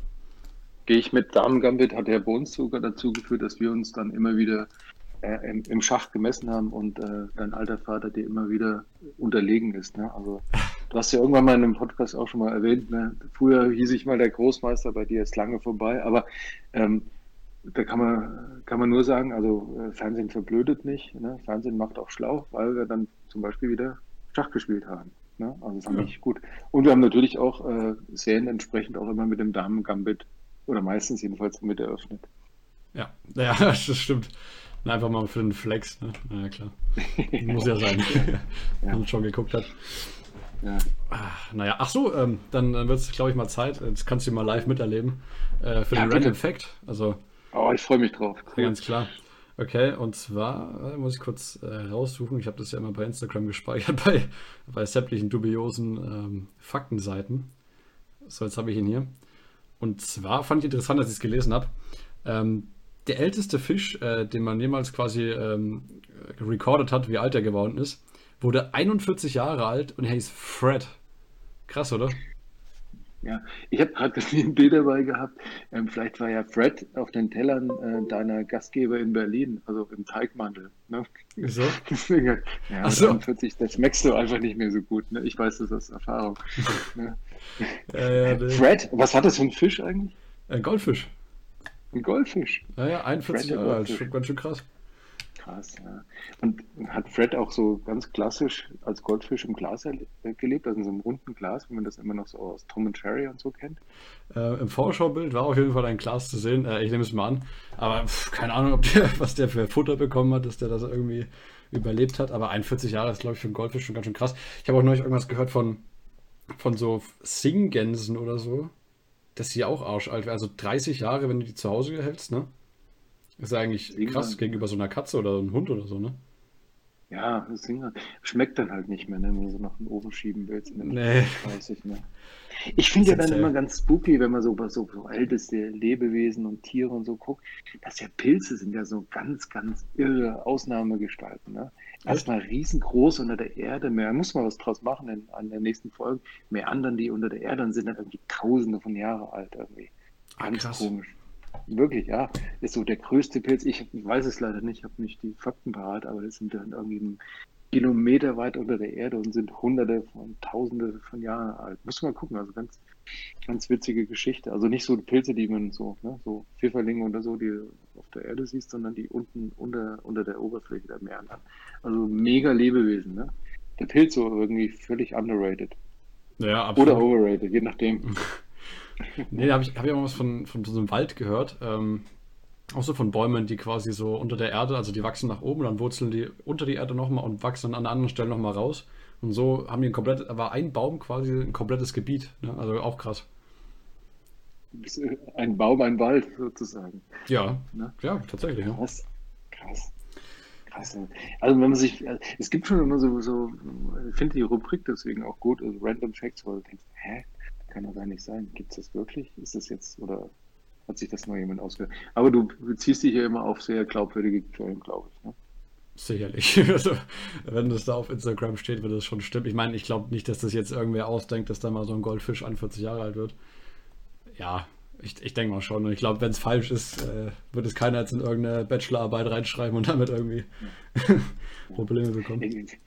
[SPEAKER 3] Gehe ich mit Damen Gambit, hat der bei sogar dazu geführt, dass wir uns dann immer wieder äh, im, im, Schach gemessen haben und äh, dein alter Vater dir immer wieder unterlegen ist. Ne? Also du hast ja irgendwann mal in einem Podcast auch schon mal erwähnt, ne? früher hieß ich mal der Großmeister, bei dir ist lange vorbei, aber ähm, da kann man, kann man nur sagen, also äh, Fernsehen verblödet nicht, ne? Fernsehen macht auch schlau, weil wir dann zum Beispiel wieder Schach gespielt haben. Ne? Also das fand ja. ich gut. Und wir haben natürlich auch äh, Serien entsprechend auch immer mit dem Damen-Gambit oder meistens jedenfalls mit eröffnet.
[SPEAKER 2] Ja, ja, das stimmt. Einfach mal für den Flex, ne? Ja, klar. Muss ja sein, ja. wenn man schon geguckt hat. Ja. Ach, naja, ach so, ähm, dann, dann wird es, glaube ich, mal Zeit. Jetzt kannst du mal live miterleben. Äh, für ja, den Random Fact. Also,
[SPEAKER 3] oh, ich freue mich drauf.
[SPEAKER 2] Cool. Ganz klar. Okay, und zwar äh, muss ich kurz äh, raussuchen, ich habe das ja immer bei Instagram gespeichert, bei, bei sämtlichen dubiosen ähm, Faktenseiten. So, jetzt habe ich ihn hier. Und zwar fand ich interessant, dass ich es gelesen habe. Ähm, der älteste Fisch, äh, den man jemals quasi ähm, recorded hat, wie alt er geworden ist, wurde 41 Jahre alt und er hieß Fred. Krass, oder?
[SPEAKER 3] Ja, ich habe gerade ein Bild dabei gehabt. Ähm, vielleicht war ja Fred auf den Tellern äh, deiner Gastgeber in Berlin, also im Teigmantel. Ne?
[SPEAKER 2] Wieso?
[SPEAKER 3] Deswegen, ja, Ach so. 40, das schmeckst du einfach nicht mehr so gut. Ne? Ich weiß das aus Erfahrung. ne? ja, ja, nee. Fred, was hat das für ein Fisch eigentlich?
[SPEAKER 2] Ein Goldfisch.
[SPEAKER 3] Ein Goldfisch.
[SPEAKER 2] Ja, ja, 41 Jahre alt, schon ganz schön krass.
[SPEAKER 3] Krass, ja. Und hat Fred auch so ganz klassisch als Goldfisch im Glas gelebt, also in so einem runden Glas, wie man das immer noch so aus Tom und Jerry und so kennt?
[SPEAKER 2] Äh, Im Vorschaubild war auf jeden Fall ein Glas zu sehen. Äh, ich nehme es mal an. Aber pff, keine Ahnung, ob der, was der für Futter bekommen hat, dass der das irgendwie überlebt hat. Aber 41 Jahre ist, glaube ich, für einen Goldfisch schon ganz schön krass. Ich habe auch neulich irgendwas gehört von, von so Singgänsen oder so, dass sie auch arschalt wäre. Also 30 Jahre, wenn du die zu Hause hältst, ne? Ist ja eigentlich
[SPEAKER 3] Singen
[SPEAKER 2] krass gegenüber so einer Katze oder einem Hund oder so, ne?
[SPEAKER 3] Ja, das Ding schmeckt dann halt nicht mehr, ne, wenn du so nach dem Ofen schieben willst.
[SPEAKER 2] Nee.
[SPEAKER 3] 30, ne? Ich finde ja dann immer ganz spooky, wenn man so über so, so älteste Lebewesen und Tiere und so guckt, dass ja Pilze sind ja so ganz, ganz irre Ausnahmegestalten. Ne? Erstmal riesengroß unter der Erde, mehr muss man was draus machen in, an der nächsten Folge. Mehr anderen, die unter der Erde und sind dann irgendwie tausende von Jahren alt irgendwie.
[SPEAKER 2] Ah,
[SPEAKER 3] Ganz
[SPEAKER 2] krass.
[SPEAKER 3] komisch. Wirklich, ja. Ist so der größte Pilz. Ich, weiß es leider nicht, ich habe nicht die Fakten parat, aber das sind dann irgendwie Kilometer weit unter der Erde und sind hunderte von tausende von Jahren alt. Muss man mal gucken, also ganz, ganz witzige Geschichte. Also nicht so die Pilze, die man so, ne, so Pfifferlinge oder so, die auf der Erde siehst, sondern die unten unter, unter der Oberfläche der Meeren haben. Also mega Lebewesen, ne? Der Pilz so irgendwie völlig underrated.
[SPEAKER 2] Ja, absolut.
[SPEAKER 3] Oder overrated, je nachdem.
[SPEAKER 2] Nee, da habe ich, hab ich auch mal was von, von so einem Wald gehört. Ähm, auch so von Bäumen, die quasi so unter der Erde, also die wachsen nach oben, dann wurzeln die unter die Erde nochmal und wachsen an einer anderen Stelle nochmal raus. Und so haben die ein komplett, war ein Baum quasi ein komplettes Gebiet. Ne? Also auch krass.
[SPEAKER 3] Ein Baum, ein Wald sozusagen.
[SPEAKER 2] Ja,
[SPEAKER 3] Ne?
[SPEAKER 2] ja, tatsächlich. Ja.
[SPEAKER 3] Krass, krass. Krass. Also wenn man sich, es gibt schon immer so, so ich finde die Rubrik deswegen auch gut, also Random Facts, wo du denkst, hä, kann doch gar nicht sein. Gibt es das wirklich? Ist das jetzt, oder hat sich das noch jemand ausgedacht? Aber du beziehst dich ja immer auf sehr glaubwürdige Quellen, glaube ich. Ne?
[SPEAKER 2] Sicherlich. Also, wenn das da auf Instagram steht, wird das schon stimmen. Ich meine, ich glaube nicht, dass das jetzt irgendwer ausdenkt, dass da mal so ein Goldfisch an 40 Jahre alt wird. Ja, ich, ich denke mal schon. Und ich glaube, wenn es falsch ist, äh, wird es keiner jetzt in irgendeine Bachelorarbeit reinschreiben und damit irgendwie Probleme bekommen.
[SPEAKER 3] Ich,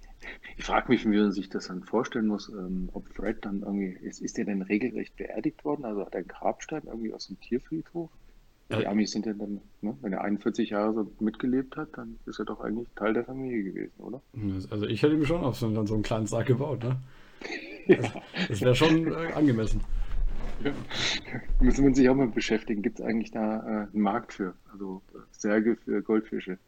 [SPEAKER 3] ich frage mich, wie man sich das dann vorstellen muss, ähm, ob Fred dann irgendwie, ist, ist der denn regelrecht beerdigt worden? Also hat er einen Grabstein irgendwie aus dem Tierfriedhof? Die
[SPEAKER 2] Ja.
[SPEAKER 3] Amis sind ja dann, ne, wenn er 41 Jahre so mitgelebt hat, dann ist er doch eigentlich Teil der Familie gewesen, oder?
[SPEAKER 2] Also ich hätte ihm schon auf so, einen- so einen kleinen Sarg gebaut, ne? Das, das wäre schon äh, angemessen.
[SPEAKER 3] Müsste man sich auch mal beschäftigen. Gibt es eigentlich da äh, einen Markt für? Also äh, Särge für Goldfische?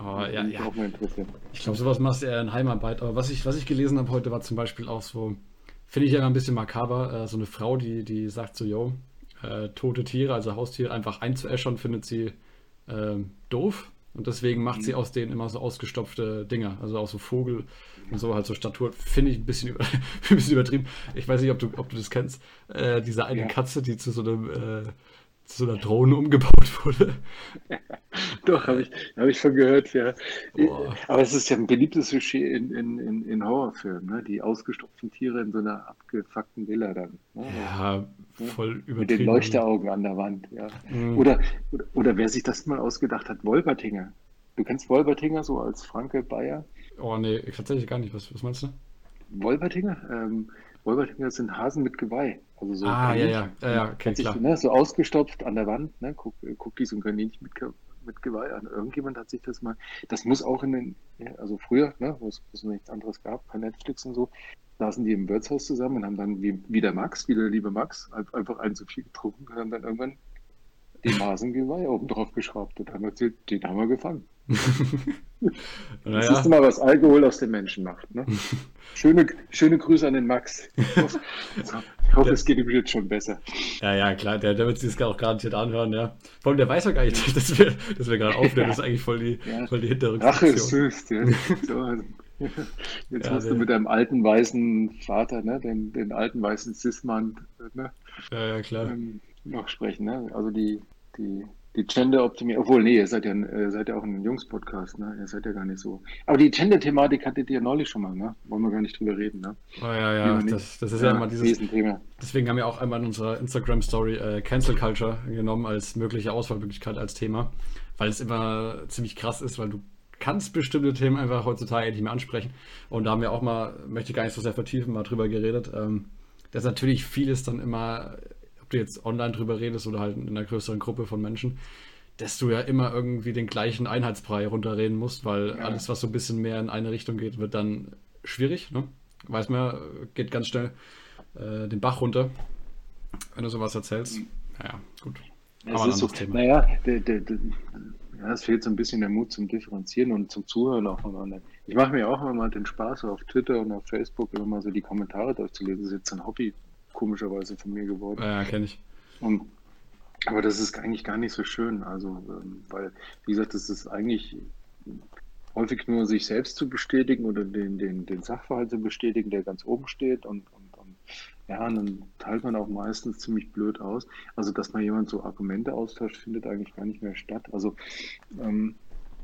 [SPEAKER 2] Aber ja, ja.
[SPEAKER 3] auch mal interessieren.
[SPEAKER 2] Ich glaube, sowas machst du eher in Heimarbeit. Aber was ich, was ich gelesen habe heute, war zum Beispiel auch so, finde ich ja immer ein bisschen makaber, äh, so eine Frau, die, die sagt so, yo, äh, tote Tiere, also Haustiere, einfach einzuäschern, findet sie ähm, doof. Und deswegen macht sie aus denen immer so ausgestopfte Dinger, also auch so Vogel und so halt so Statur. Finde ich ein bisschen, über, ein bisschen übertrieben. Ich weiß nicht, ob du, ob du das kennst. Äh, diese eine
[SPEAKER 3] Ja.
[SPEAKER 2] Katze, die zu so einem äh, zu so einer Drohne umgebaut wurde.
[SPEAKER 3] Doch, habe ich, hab ich schon gehört, ja.
[SPEAKER 2] Boah.
[SPEAKER 3] Aber es ist ja ein beliebtes Sujet in, in, in, Horrorfilmen, ne? Die ausgestopften Tiere in so einer abgefuckten Villa dann. Ne?
[SPEAKER 2] Ja, voll
[SPEAKER 3] Mit den
[SPEAKER 2] übertrieben.
[SPEAKER 3] Leuchteraugen an der Wand, ja.
[SPEAKER 2] Mhm.
[SPEAKER 3] Oder, oder, oder wer sich das mal ausgedacht hat, Wolpertinger. Du kennst Wolpertinger so als Franke Bayer?
[SPEAKER 2] Oh nee, ich tatsächlich gar nicht. Was, was meinst du?
[SPEAKER 3] Wolpertinger? Ähm, Wolpertinger sind Hasen mit Geweih. Also so
[SPEAKER 2] ah, ja,
[SPEAKER 3] Kaninchen.
[SPEAKER 2] ja, ja, ja, okay,
[SPEAKER 3] Kennt sich, ne, so ausgestopft an der Wand, ne? Die so ein Kaninchen mit, mit Geweih an. Irgendjemand hat sich das mal, das muss auch in den, also früher, ne, wo es nichts anderes gab, kein Netflix und so, saßen die im Wirtshaus zusammen und haben dann wie, wie der Max, wie der liebe Max, ein- einfach einen zu viel getrunken und haben dann irgendwann den Hasengeweih oben drauf geschraubt und haben erzählt, den haben wir gefangen. Das
[SPEAKER 2] Naja,
[SPEAKER 3] ist mal, was Alkohol aus den Menschen macht. Ne? Schöne, schöne Grüße an den Max. Ich hoffe, hoffe es geht ihm jetzt schon besser.
[SPEAKER 2] ja, ja, klar, der, der wird sich das auch garantiert anhören, ja. Vor allem, der weiß ja gar nicht, dass wir, dass wir gerade aufnehmen. Das ist eigentlich voll die,
[SPEAKER 3] Ja.
[SPEAKER 2] voll die hintere
[SPEAKER 3] Rache ist süß. Ja. So, also, jetzt
[SPEAKER 2] Ja,
[SPEAKER 3] musst du
[SPEAKER 2] der-
[SPEAKER 3] mit deinem alten weißen Vater, ne, den, den alten weißen Cis-Mann, ne,
[SPEAKER 2] Ja, ja, klar.
[SPEAKER 3] ähm, noch sprechen. Ne? Also die, die, die Gender-Optimierung. Obwohl, nee, ihr seid ja, seid ja auch ein Jungs-Podcast. Ne? Ihr seid ja gar nicht so. Aber die Gender-Thematik hattet ihr neulich schon mal. Ne? Wollen wir gar nicht drüber reden. Ne?
[SPEAKER 2] Oh, ja, ja, das, das ist ja, immer dieses.
[SPEAKER 3] Riesenthema.
[SPEAKER 2] Deswegen haben wir auch einmal in unserer Instagram-Story äh, Cancel Culture genommen als mögliche Auswahlmöglichkeit als Thema, weil es immer ziemlich krass ist, weil du kannst bestimmte Themen einfach heutzutage nicht mehr ansprechen. Und da haben wir auch mal, möchte ich gar nicht so sehr vertiefen, mal drüber geredet, ähm, dass natürlich vieles dann immer, ob du jetzt online drüber redest oder halt in einer größeren Gruppe von Menschen, dass du ja immer irgendwie den gleichen Einheitsbrei runterreden musst, weil ja. alles, was so ein bisschen mehr in eine Richtung geht, wird dann schwierig. Ne? Weiß man, geht ganz schnell äh, den Bach runter, wenn du sowas erzählst. Naja, gut.
[SPEAKER 3] Es ist so, Thema. Naja, der, der, der, ja, es fehlt so ein bisschen der Mut zum Differenzieren und zum Zuhören auch voneinander. Ich mache mir auch immer mal den Spaß, auf Twitter und auf Facebook immer mal so die Kommentare durchzulesen. Das ist jetzt ein Hobby, komischerweise von mir geworden.
[SPEAKER 2] Ja, kenne ich.
[SPEAKER 3] Und, aber das ist eigentlich gar nicht so schön. Also, ähm, weil, wie gesagt, das ist eigentlich häufig nur sich selbst zu bestätigen oder den, den, den Sachverhalt zu bestätigen, der ganz oben steht und, und, und ja, und dann teilt man auch meistens ziemlich blöd aus. Also, dass mal jemand so Argumente austauscht, findet eigentlich gar nicht mehr statt. Also, ähm,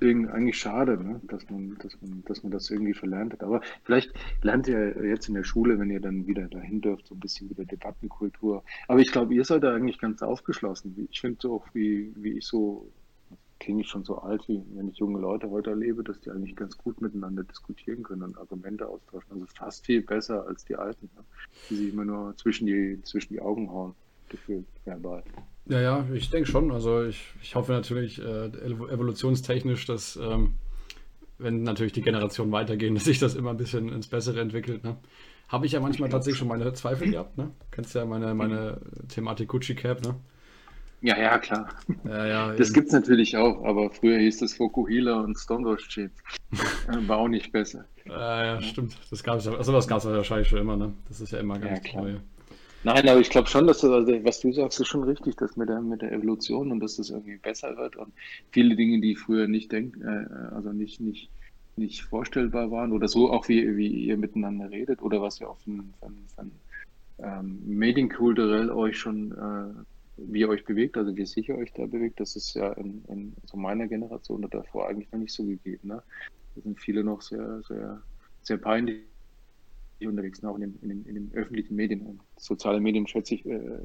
[SPEAKER 3] eigentlich schade, ne? dass, man, dass, man, dass man das irgendwie verlernt hat. Aber vielleicht lernt ihr jetzt in der Schule, wenn ihr dann wieder dahin dürft, so ein bisschen wieder Debattenkultur. Aber ich glaube, ihr seid da eigentlich ganz aufgeschlossen. Ich finde so auch, wie, wie ich so, klinge ich schon so alt, wie wenn ich junge Leute heute erlebe, dass die eigentlich ganz gut miteinander diskutieren können und Argumente austauschen. Also fast viel besser als die Alten, ne? die sich immer nur zwischen die, zwischen die Augen hauen, gefühlt verbal.
[SPEAKER 2] Ja, ja, ich denke schon. Also ich, ich hoffe natürlich äh, evolutionstechnisch, dass ähm, wenn natürlich die Generationen weitergehen, dass sich das immer ein bisschen ins Bessere entwickelt. Ne? Habe ich ja manchmal tatsächlich schon meine Zweifel gehabt. Ne? Kennst ja meine, meine Thematik Gucci Cap, ne?
[SPEAKER 3] Ja, ja, klar. Ja, ja, das gibt es natürlich auch, aber früher hieß das Fokuhila und Stonewash Jeans. War auch nicht besser.
[SPEAKER 2] Ja, ja, stimmt. Das gab es also das gab es wahrscheinlich schon immer, ne? Das ist ja immer ganz
[SPEAKER 3] ja, klar. Neu. Nein, aber ich glaube schon, dass das, also was du sagst, ist schon richtig, dass mit der, mit der Evolution und dass das irgendwie besser wird und viele Dinge, die früher nicht denk, äh, also nicht, nicht, nicht vorstellbar waren oder so auch wie, wie ihr miteinander redet oder was ihr von, von, von ähm, medienkulturell euch schon, äh, wie ihr euch bewegt, also wie sicher euch da bewegt, das ist ja in, in so meiner Generation oder davor eigentlich noch nicht so gegeben. Ne? Da sind viele noch sehr, sehr, sehr peinlich unterwegs, ne? auch in den, in, den, in den, öffentlichen Medien. Und soziale Medien, schätze ich, äh,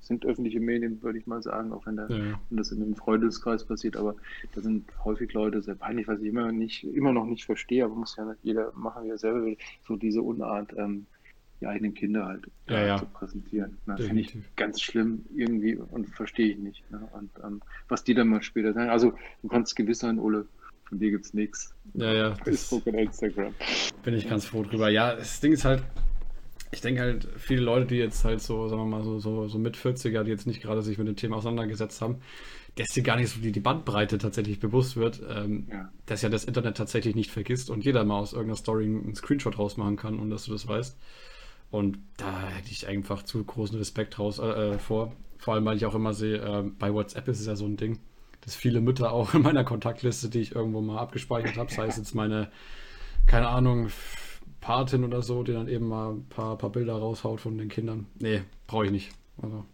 [SPEAKER 3] sind öffentliche Medien, würde ich mal sagen, auch wenn, da, ja. wenn das in einem Freundeskreis passiert. Aber da sind häufig Leute sehr peinlich, was ich immer, nicht, immer noch nicht verstehe, aber muss ja nicht jeder machen, wie er selber will. So diese Unart, ähm, die eigenen Kinder halt
[SPEAKER 2] ja, äh, ja.
[SPEAKER 3] zu präsentieren. Das finde ich ganz schlimm irgendwie und verstehe ich nicht. Ne? Und ähm, was die dann mal später sagen. Also du kannst gewiss sein, Ole, von dir gibt es nichts.
[SPEAKER 2] Ja, ja.
[SPEAKER 3] Facebook und Instagram.
[SPEAKER 2] Bin ich ganz froh drüber. Ja, das Ding ist halt, ich denke halt, viele Leute, die jetzt halt so, sagen wir mal, so, so, so mit 40er, die jetzt nicht gerade sich mit dem Thema auseinandergesetzt haben, dass dir gar nicht so die, die Bandbreite tatsächlich bewusst wird, ähm, ja. dass ja das Internet tatsächlich nicht vergisst und jeder mal aus irgendeiner Story einen Screenshot rausmachen kann und dass du das weißt. Und da hätte ich einfach zu großen Respekt raus, äh, äh vor. Vor allem, weil ich auch immer sehe, äh, bei WhatsApp ist es ja so ein Ding dass viele Mütter auch in meiner Kontaktliste, die ich irgendwo mal abgespeichert habe, sei es jetzt meine, keine Ahnung, Patin oder so, die dann eben mal ein paar, paar Bilder raushaut von den Kindern. Nee, brauche ich nicht. Also.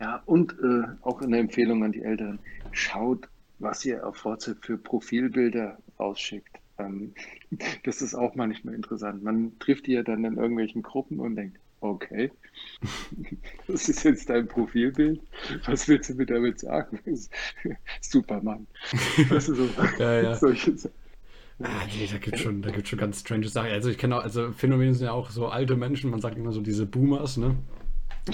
[SPEAKER 3] Ja, und äh, auch eine Empfehlung an die Älteren. Schaut, was ihr auf WhatsApp für Profilbilder rausschickt. Ähm, das ist auch manchmal interessant. Man trifft die ja dann in irgendwelchen Gruppen und denkt, Okay. Das ist jetzt dein Profilbild. Was willst du mir damit sagen? Superman.
[SPEAKER 2] Weißt du, so, ja, ja. Solche Ah, nee, da gibt schon, da gibt schon ganz strange Sachen. Also ich kenne auch, also Phänomene sind ja auch so alte Menschen, man sagt immer so diese Boomers, ne?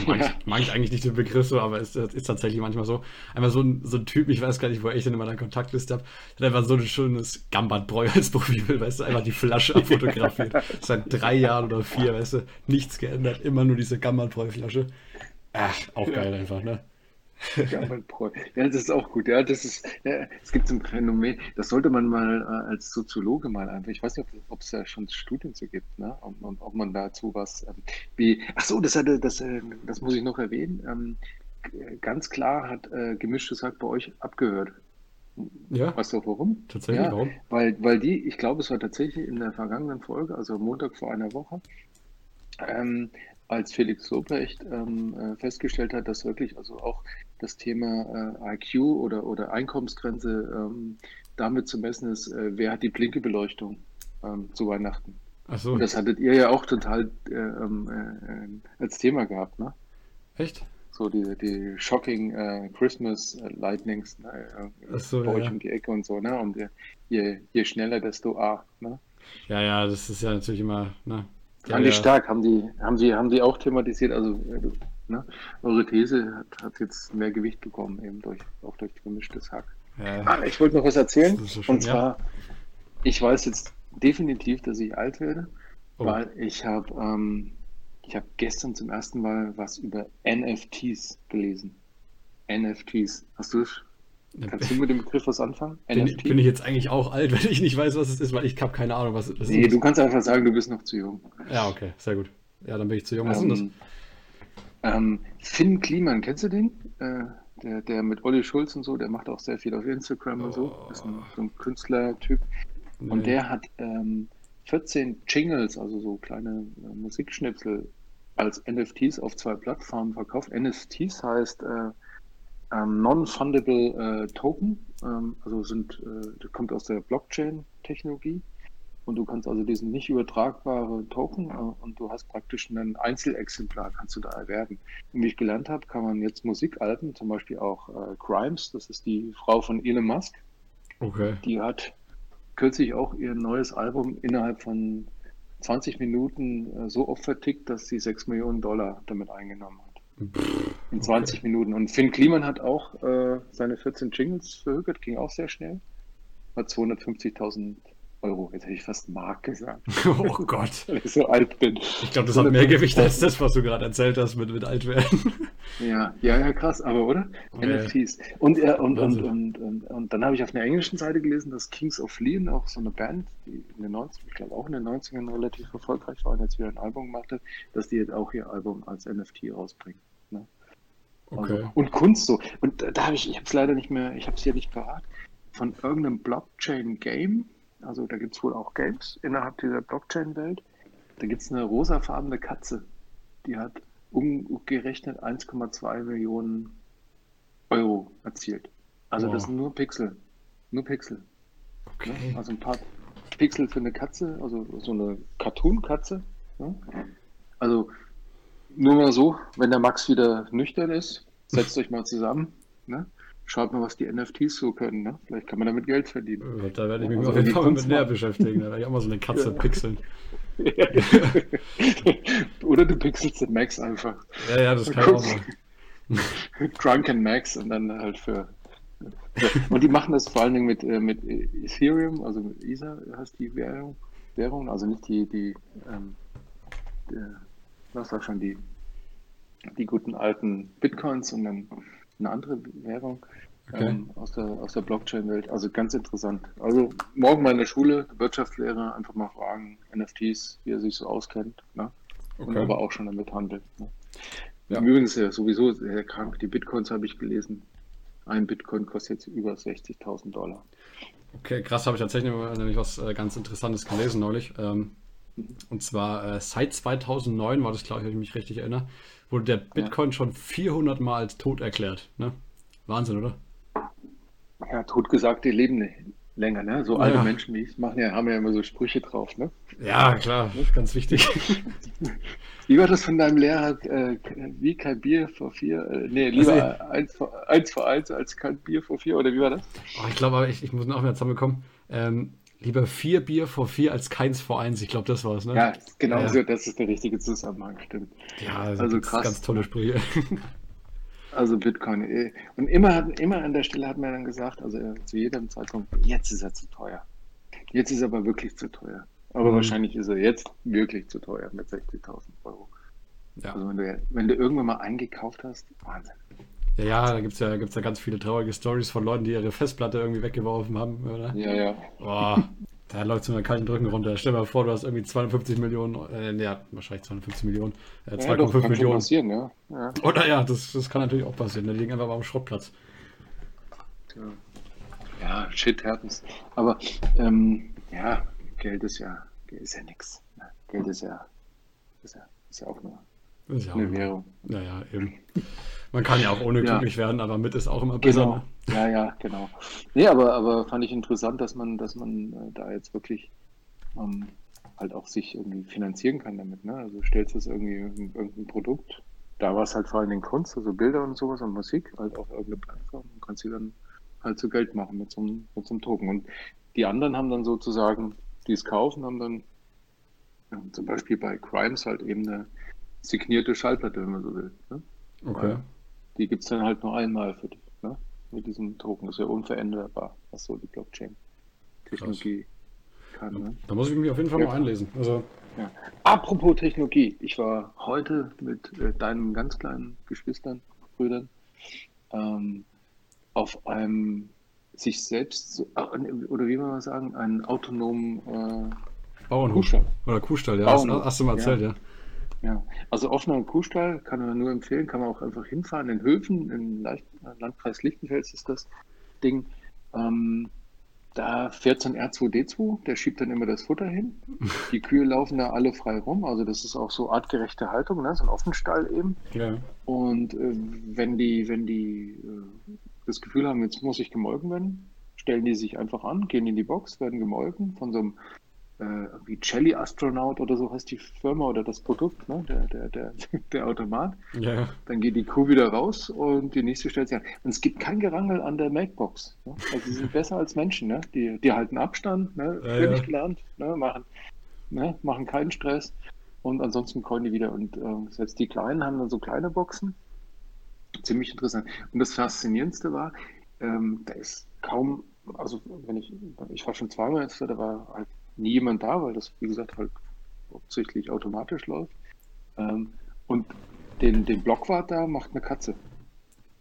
[SPEAKER 2] Mag, ich, mag ich eigentlich nicht den Begriff so, aber es ist, ist, tatsächlich manchmal so. Einfach so ein, so ein Typ, ich weiß gar nicht, wo ich den in meiner Kontaktliste habe, hat einfach so ein schönes Gambardbräu als Profil, weißt du, einfach die Flasche abfotografiert. Seit drei Jahren oder vier, weißt du, nichts geändert, immer nur diese Gambardbräu-Flasche. Ach, auch geil einfach, ne?
[SPEAKER 3] Ja, das ist auch gut. Ja, das ist, ja, es gibt so ein Phänomen, das sollte man mal äh, als Soziologe mal einfach, ich weiß nicht, ob es da schon Studien zu gibt, ne? und, und ob man dazu was ähm, wie, ach so, das, hatte, das, äh, das muss ich noch erwähnen. Ähm, ganz klar hat äh, gemischtes Hack bei euch abgehört.
[SPEAKER 2] Ja.
[SPEAKER 3] Weißt du warum?
[SPEAKER 2] Tatsächlich,
[SPEAKER 3] ja,
[SPEAKER 2] warum?
[SPEAKER 3] Weil, weil die, ich glaube, es war tatsächlich in der vergangenen Folge, also Montag vor einer Woche, ähm, als Felix Lobrecht ähm, äh, festgestellt hat, dass wirklich also auch das Thema äh, IQ oder, oder Einkommensgrenze ähm, damit zu messen ist, äh, wer hat die Blinkebeleuchtung ähm, zu Weihnachten.
[SPEAKER 2] Ach so.
[SPEAKER 3] Und das hattet ihr ja auch total äh, ähm, äh, als Thema gehabt, ne?
[SPEAKER 2] Echt?
[SPEAKER 3] So die, die shocking äh, Christmas Lightnings
[SPEAKER 2] so,
[SPEAKER 3] bei ja. euch um die Ecke und so, ne? Und je, je schneller, desto A, ne?
[SPEAKER 2] Ja, ja, das ist ja natürlich immer, ne?
[SPEAKER 3] Ja, Fand ich stark, haben die, haben die, haben die auch thematisiert. Also Ne? Eure These hat, hat, jetzt mehr Gewicht bekommen, eben durch, auch durch gemischtes Hack. Ja. Ah, ich wollte noch was erzählen. So schön, und zwar, ja. ich weiß jetzt definitiv, dass ich alt werde, oh. weil ich habe ähm, ich habe gestern zum ersten Mal was über NFTs gelesen. NFTs. Hast du es? Kannst du mit dem Begriff was anfangen?
[SPEAKER 2] Bin, NFT? bin ich jetzt eigentlich auch alt, wenn ich nicht weiß, was es ist, weil ich habe keine Ahnung, was es ist.
[SPEAKER 3] Nee, du kannst einfach sagen, du bist noch zu jung.
[SPEAKER 2] Ja, okay, sehr gut. Ja, dann bin ich zu jung. Was ähm, ist das?
[SPEAKER 3] Ähm, Finn Kliman, kennst du den? Äh, der, der mit Olli Schulz und so, der macht auch sehr viel auf Instagram oh. und so. Ist ein, so ein Künstlertyp. Nee. Und der hat ähm, 14 Jingles, also so kleine äh, Musikschnipsel, als NFTs auf zwei Plattformen verkauft. NFTs heißt äh, ähm, Non-Fundable äh, Token, ähm, also sind, äh, kommt aus der Blockchain-Technologie. Und du kannst also diesen nicht übertragbare Token äh, und du hast praktisch ein Einzelexemplar, kannst du da erwerben. Und wie ich gelernt habe, kann man jetzt Musikalben, zum Beispiel auch äh, Grimes, das ist die Frau von Elon Musk. Okay. Die hat kürzlich auch ihr neues Album innerhalb von 20 Minuten äh, so oft vertickt, dass sie 6 Millionen Dollar damit eingenommen hat. Pff, In 20 okay. Minuten. Und Finn Kliman hat auch äh, seine 14 Jingles verhökert, ging auch sehr schnell. Hat 250.000 Euro. Jetzt hätte ich fast Mark gesagt.
[SPEAKER 2] Oh Gott.
[SPEAKER 3] Weil ich so alt bin.
[SPEAKER 2] Ich glaube, das hat mehr Gewicht als das, was du gerade erzählt hast mit, mit alt werden.
[SPEAKER 3] Ja, ja, ja, krass, aber oder? Okay. NFTs. Und, äh, und, und, und, und, und, dann habe ich auf einer englischen Seite gelesen, dass Kings of Leon, auch so eine Band, die in den 90 ich glaube auch in den 90ern relativ erfolgreich war und jetzt wieder ein Album gemacht hat, dass die jetzt auch ihr Album als NFT rausbringen. Ne? Also, okay. und Kunst so. Und da habe ich, ich habe es leider nicht mehr, ich habe es hier nicht parat, von irgendeinem Blockchain-Game also da gibt es wohl auch Games innerhalb dieser Blockchain-Welt. Da gibt es eine rosafarbene Katze, die hat umgerechnet 1,2 Millionen Euro erzielt. Also oh. das sind nur Pixel. Nur Pixel. Okay. Also ein paar Pixel für eine Katze, also so eine Cartoon-Katze. Ja? Also nur mal so, wenn der Max wieder nüchtern ist, setzt euch mal zusammen. Ne? schaut mal, was die NFTs so können. Ne? Vielleicht kann man damit Geld verdienen.
[SPEAKER 2] Da werde ich mich also, auf jeden Fall mit näher beschäftigen. Da werde ich auch mal so eine Katze ja. pixeln.
[SPEAKER 3] Oder du pixelst den Max einfach.
[SPEAKER 2] Ja, ja, das kann auch sein.
[SPEAKER 3] Drunken Max und dann halt für. Und die machen das vor allen Dingen mit, äh, mit Ethereum, also mit Ether heißt die Währung, Währung also nicht die, die, ähm, der, was war schon die, die guten alten Bitcoins, sondern eine andere Währung okay. ähm, aus der, aus der Blockchain-Welt. Also ganz interessant. Also morgen mal in der Schule, Wirtschaftslehrer, einfach mal fragen, NFTs, wie er sich so auskennt. Ne? Okay. Und aber auch schon damit handelt. Ne? Ja. Übrigens ja sowieso sehr krank. Die Bitcoins habe ich gelesen. Ein Bitcoin kostet jetzt über 60.000 Dollar.
[SPEAKER 2] Okay, krass, habe ich tatsächlich nämlich was äh, ganz Interessantes gelesen neulich. Ähm. Und zwar äh, seit 2009 war das, glaube ich, wenn ich mich richtig erinnere, wurde der Bitcoin ja. schon 400 Mal als tot erklärt. Ne? Wahnsinn, oder?
[SPEAKER 3] Ja, totgesagte leben länger, ne? So alte ja. Menschen wie ich machen ja, haben ja immer so Sprüche drauf, ne?
[SPEAKER 2] Ja, klar, ganz wichtig.
[SPEAKER 3] Wie war das von deinem Lehrer? Äh, wie kein Bier vor vier? Äh, nee, lieber also, eins, vor, eins vor eins als kein Bier vor vier, oder wie war das?
[SPEAKER 2] Oh, ich glaube, ich, ich muss noch mehr zusammenkommen. Ähm, Lieber vier Bier vor vier als keins vor eins. Ich glaube, das war es, ne?
[SPEAKER 3] Ja, genau ja. so. Das ist der richtige Zusammenhang, stimmt.
[SPEAKER 2] Ja, also, also krass. Ganz tolle Sprüche.
[SPEAKER 3] Also Bitcoin. Eh. Und immer, immer an der Stelle hat man dann gesagt, also zu jedem Zeitpunkt, jetzt ist er zu teuer. Jetzt ist er aber wirklich zu teuer. Aber mhm. wahrscheinlich ist er jetzt wirklich zu teuer mit 60.000 Euro. Ja. Also wenn du, wenn du irgendwann mal eingekauft hast, Wahnsinn.
[SPEAKER 2] Ja, ja, da gibt es ja, gibt's ja ganz viele traurige Stories von Leuten, die ihre Festplatte irgendwie weggeworfen haben, oder?
[SPEAKER 3] Ja, ja.
[SPEAKER 2] Boah, da läuft so einen kalten Drücken runter. Stell dir mal vor, du hast irgendwie 250 Millionen, äh, ne, wahrscheinlich 250 Millionen, äh, 2,5 ja, Millionen. passieren, ja. ja. Oder ja, das, das kann natürlich auch passieren. Die liegen einfach mal am Schrottplatz.
[SPEAKER 3] Ja, ja shit happens. Aber, ähm, ja, Geld ist ja, ist ja nix. Geld ist ja, ist ja, ist ja auch nur ja eine Währung.
[SPEAKER 2] Naja, eben. Man kann ja auch ohne ja. glücklich werden, aber mit ist auch immer besser.
[SPEAKER 3] Genau. Ne? Ja, ja, genau. Nee, aber, aber fand ich interessant, dass man, dass man äh, da jetzt wirklich ähm, halt auch sich irgendwie finanzieren kann damit. Ne? Also stellst du es irgendwie irgendein Produkt. Da war es halt vor allem in Kunst, also Bilder und sowas und Musik, halt auf irgendeine Plattform und kannst sie dann halt zu Geld machen mit so, einem, mit so einem Token. Und die anderen haben dann sozusagen, die es kaufen, haben dann ja, zum Beispiel bei Crimes halt eben eine signierte Schallplatte, wenn man so will. Ne?
[SPEAKER 2] Okay.
[SPEAKER 3] Die gibt es dann halt nur einmal für dich, ne? Mit diesem Token. Das ist ja unveränderbar, was so die Blockchain-Technologie kann. Ne?
[SPEAKER 2] Da muss ich mich auf jeden Fall
[SPEAKER 3] Ja.
[SPEAKER 2] mal einlesen. Also,
[SPEAKER 3] Ja. Apropos Technologie, ich war heute mit äh, deinen ganz kleinen Geschwistern, Brüdern, ähm, auf einem sich selbst, äh, oder wie man mal sagen, einen autonomen äh,
[SPEAKER 2] Bauernhof.
[SPEAKER 3] Kuhstall.
[SPEAKER 2] Oder Kuhstall, ja. Hast, hast du mal erzählt, ja.
[SPEAKER 3] Ja, also offener Kuhstall kann man nur empfehlen, kann man auch einfach hinfahren in Höfen, im Landkreis Lichtenfels ist das Ding. Ähm, da fährt so ein R2D2, der schiebt dann immer das Futter hin. Die Kühe laufen da alle frei rum, also das ist auch so artgerechte Haltung, ne? so ein Offenstall eben.
[SPEAKER 2] ja.
[SPEAKER 3] Und äh, wenn die, wenn die äh, das Gefühl haben, jetzt muss ich gemolken werden, stellen die sich einfach an, gehen in die Box, werden gemolken von so einem äh, wie Jelly Astronaut oder so heißt die Firma oder das Produkt, ne? der, der, der, der Automat.
[SPEAKER 2] Ja, ja.
[SPEAKER 3] Dann geht die Kuh wieder raus und die nächste stellt sich an. Und es gibt kein Gerangel an der Melkbox. Ne? Also sie sind besser als Menschen. Ne? Die, die halten Abstand, ne?
[SPEAKER 2] Ja,
[SPEAKER 3] völlig
[SPEAKER 2] ja.
[SPEAKER 3] gelernt, ne? Machen, ne? machen keinen Stress. Und ansonsten kommen die wieder. Und äh, selbst die Kleinen haben dann so kleine Boxen. Ziemlich interessant. Und das Faszinierendste war, ähm, da ist kaum, also wenn ich, ich war schon zweimal jetzt, da war halt nie jemand da, weil das, wie gesagt, halt hauptsächlich automatisch läuft. Ähm, und den, den Blockwart da macht eine Katze.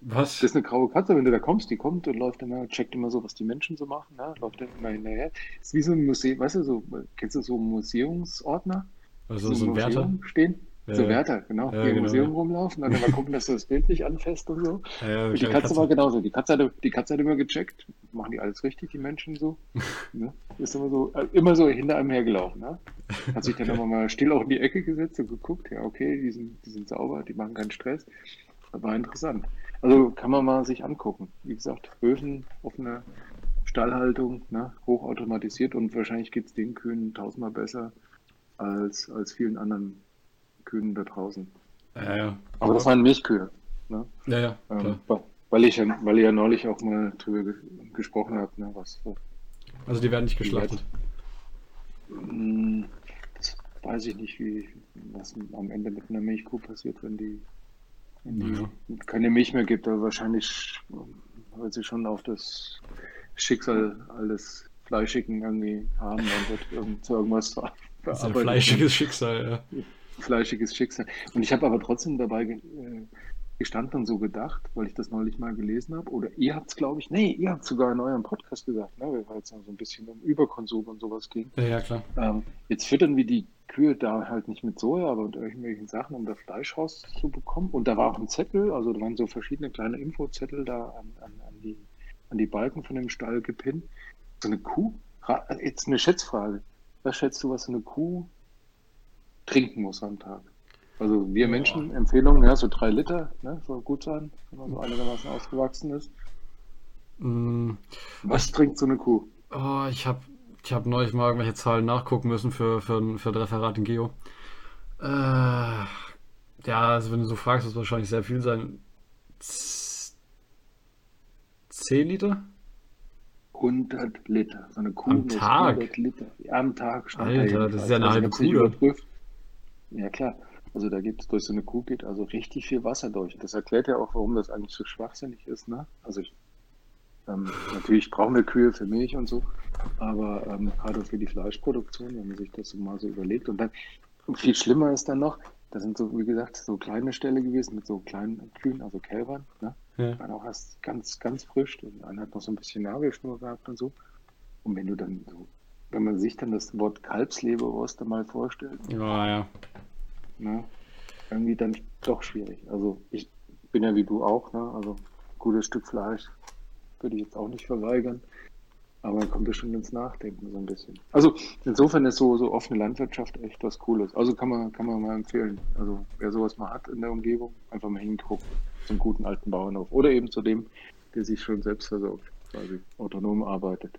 [SPEAKER 2] Was?
[SPEAKER 3] Das ist eine graue Katze, wenn du da kommst, die kommt und läuft immer, checkt immer so, was die Menschen so machen, ne? läuft dann immer hinterher. ist wie so ein Museum, weißt du, so, kennst du so Museumsordner?
[SPEAKER 2] Also so ein Wärter?
[SPEAKER 3] Stehen? So. Wärter, genau,
[SPEAKER 2] Ja,
[SPEAKER 3] die im
[SPEAKER 2] genau,
[SPEAKER 3] Museum rumlaufen und dann mal gucken, dass du das Bild nicht anfasst und so. Und die
[SPEAKER 2] kleine
[SPEAKER 3] Katze, war genauso. Die Katze, hatte, die Katze hat immer gecheckt. Machen die alles richtig, die Menschen so? ne? Ist immer so, äh, immer so hinter einem hergelaufen. Ne? Hat sich dann
[SPEAKER 2] Okay.
[SPEAKER 3] immer mal still auch in die Ecke gesetzt und geguckt. Ja, okay, die sind, die sind sauber, die machen keinen Stress. War interessant. Also kann man mal sich angucken. Wie gesagt, Höfen, offene Stallhaltung, ne? hochautomatisiert und wahrscheinlich geht es den Kühen tausendmal besser als, als vielen anderen Kühen da draußen.
[SPEAKER 2] Ja, ja.
[SPEAKER 3] Aber das waren Milchkühe. Ne?
[SPEAKER 2] Ja, ja,
[SPEAKER 3] Ähm, weil ich ja, weil ihr ja neulich auch mal drüber ge gesprochen habt, ne, was.
[SPEAKER 2] Also die werden nicht geschlachtet.
[SPEAKER 3] Mm, Das weiß ich nicht, wie was am Ende mit einer Milchkuh passiert, wenn die, wenn die
[SPEAKER 2] Ja.
[SPEAKER 3] keine Milch mehr gibt, aber wahrscheinlich wird sie schon auf das Schicksal alles Fleischigen irgendwie haben, dann wird irgend, zu irgendwas ver
[SPEAKER 2] Das ist ein
[SPEAKER 3] verarbeitet.
[SPEAKER 2] fleischiges Schicksal, ja.
[SPEAKER 3] Fleischiges Schicksal. Und ich habe aber trotzdem dabei ge äh, gestanden und so gedacht, weil ich das neulich mal gelesen habe. Oder ihr habt es, glaube ich, nee, ihr habt sogar in eurem Podcast gesagt, ne, weil es dann so ein bisschen um Überkonsum und sowas ging.
[SPEAKER 2] Ja, ja, klar.
[SPEAKER 3] Ähm, jetzt füttern wir die Kühe da halt nicht mit Soja, aber mit irgendwelchen Sachen, um da Fleisch rauszubekommen. Und da war auch ein Zettel, also da waren so verschiedene kleine Infozettel da an, an, an, die, an die Balken von dem Stall gepinnt. So eine Kuh, jetzt eine Schätzfrage. Was schätzt du, was so eine Kuh trinken muss am Tag? Also wir Menschen, Empfehlungen, ja, so drei Liter, ne, soll gut sein, wenn man so einigermaßen ausgewachsen ist.
[SPEAKER 2] Mm,
[SPEAKER 3] Was trinkt so eine Kuh?
[SPEAKER 2] Oh, ich habe ich hab neulich mal irgendwelche Zahlen nachgucken müssen für, für, für ein Referat in Geo. Äh, ja, also wenn du so fragst, wird es wahrscheinlich sehr viel sein. Z- 10 Liter?
[SPEAKER 3] 100 Liter. So eine Kuh
[SPEAKER 2] Am Tag?
[SPEAKER 3] 100 Liter. Ja, am Tag stand
[SPEAKER 2] Alter,
[SPEAKER 3] da
[SPEAKER 2] das ist ja eine
[SPEAKER 3] Also
[SPEAKER 2] halbe Kuh
[SPEAKER 3] überprüft. Ja, klar. Also da geht durch so eine Kuh geht also richtig viel Wasser durch. Das erklärt ja auch, warum das eigentlich so schwachsinnig ist. Ne? Also ich, ähm, natürlich brauchen wir Kühe für Milch und so, aber ähm, gerade für die Fleischproduktion, wenn man sich das so mal so überlegt. Und dann viel schlimmer ist dann noch, da sind so, wie gesagt, so kleine Ställe gewesen mit so kleinen Kühen, also Kälbern. Ne?
[SPEAKER 2] Ja.
[SPEAKER 3] waren auch erst ganz, ganz frisch und einer hat noch so ein bisschen Nabelschnur gehabt und so. Und wenn du dann so, wenn man sich dann das Wort Kalbsleberwurst mal vorstellt,
[SPEAKER 2] Ja, ja.
[SPEAKER 3] ne, irgendwie dann doch schwierig. Also ich bin ja wie du auch, ne, also gutes Stück Fleisch würde ich jetzt auch nicht verweigern, aber man kommt ja schon ins Nachdenken so ein bisschen. Also insofern ist so, so offene Landwirtschaft echt was Cooles. Also kann man, kann man mal empfehlen. Also wer sowas mal hat in der Umgebung, einfach mal hingucken zum guten alten Bauernhof oder eben zu dem, der sich schon selbst versorgt, quasi autonom arbeitet.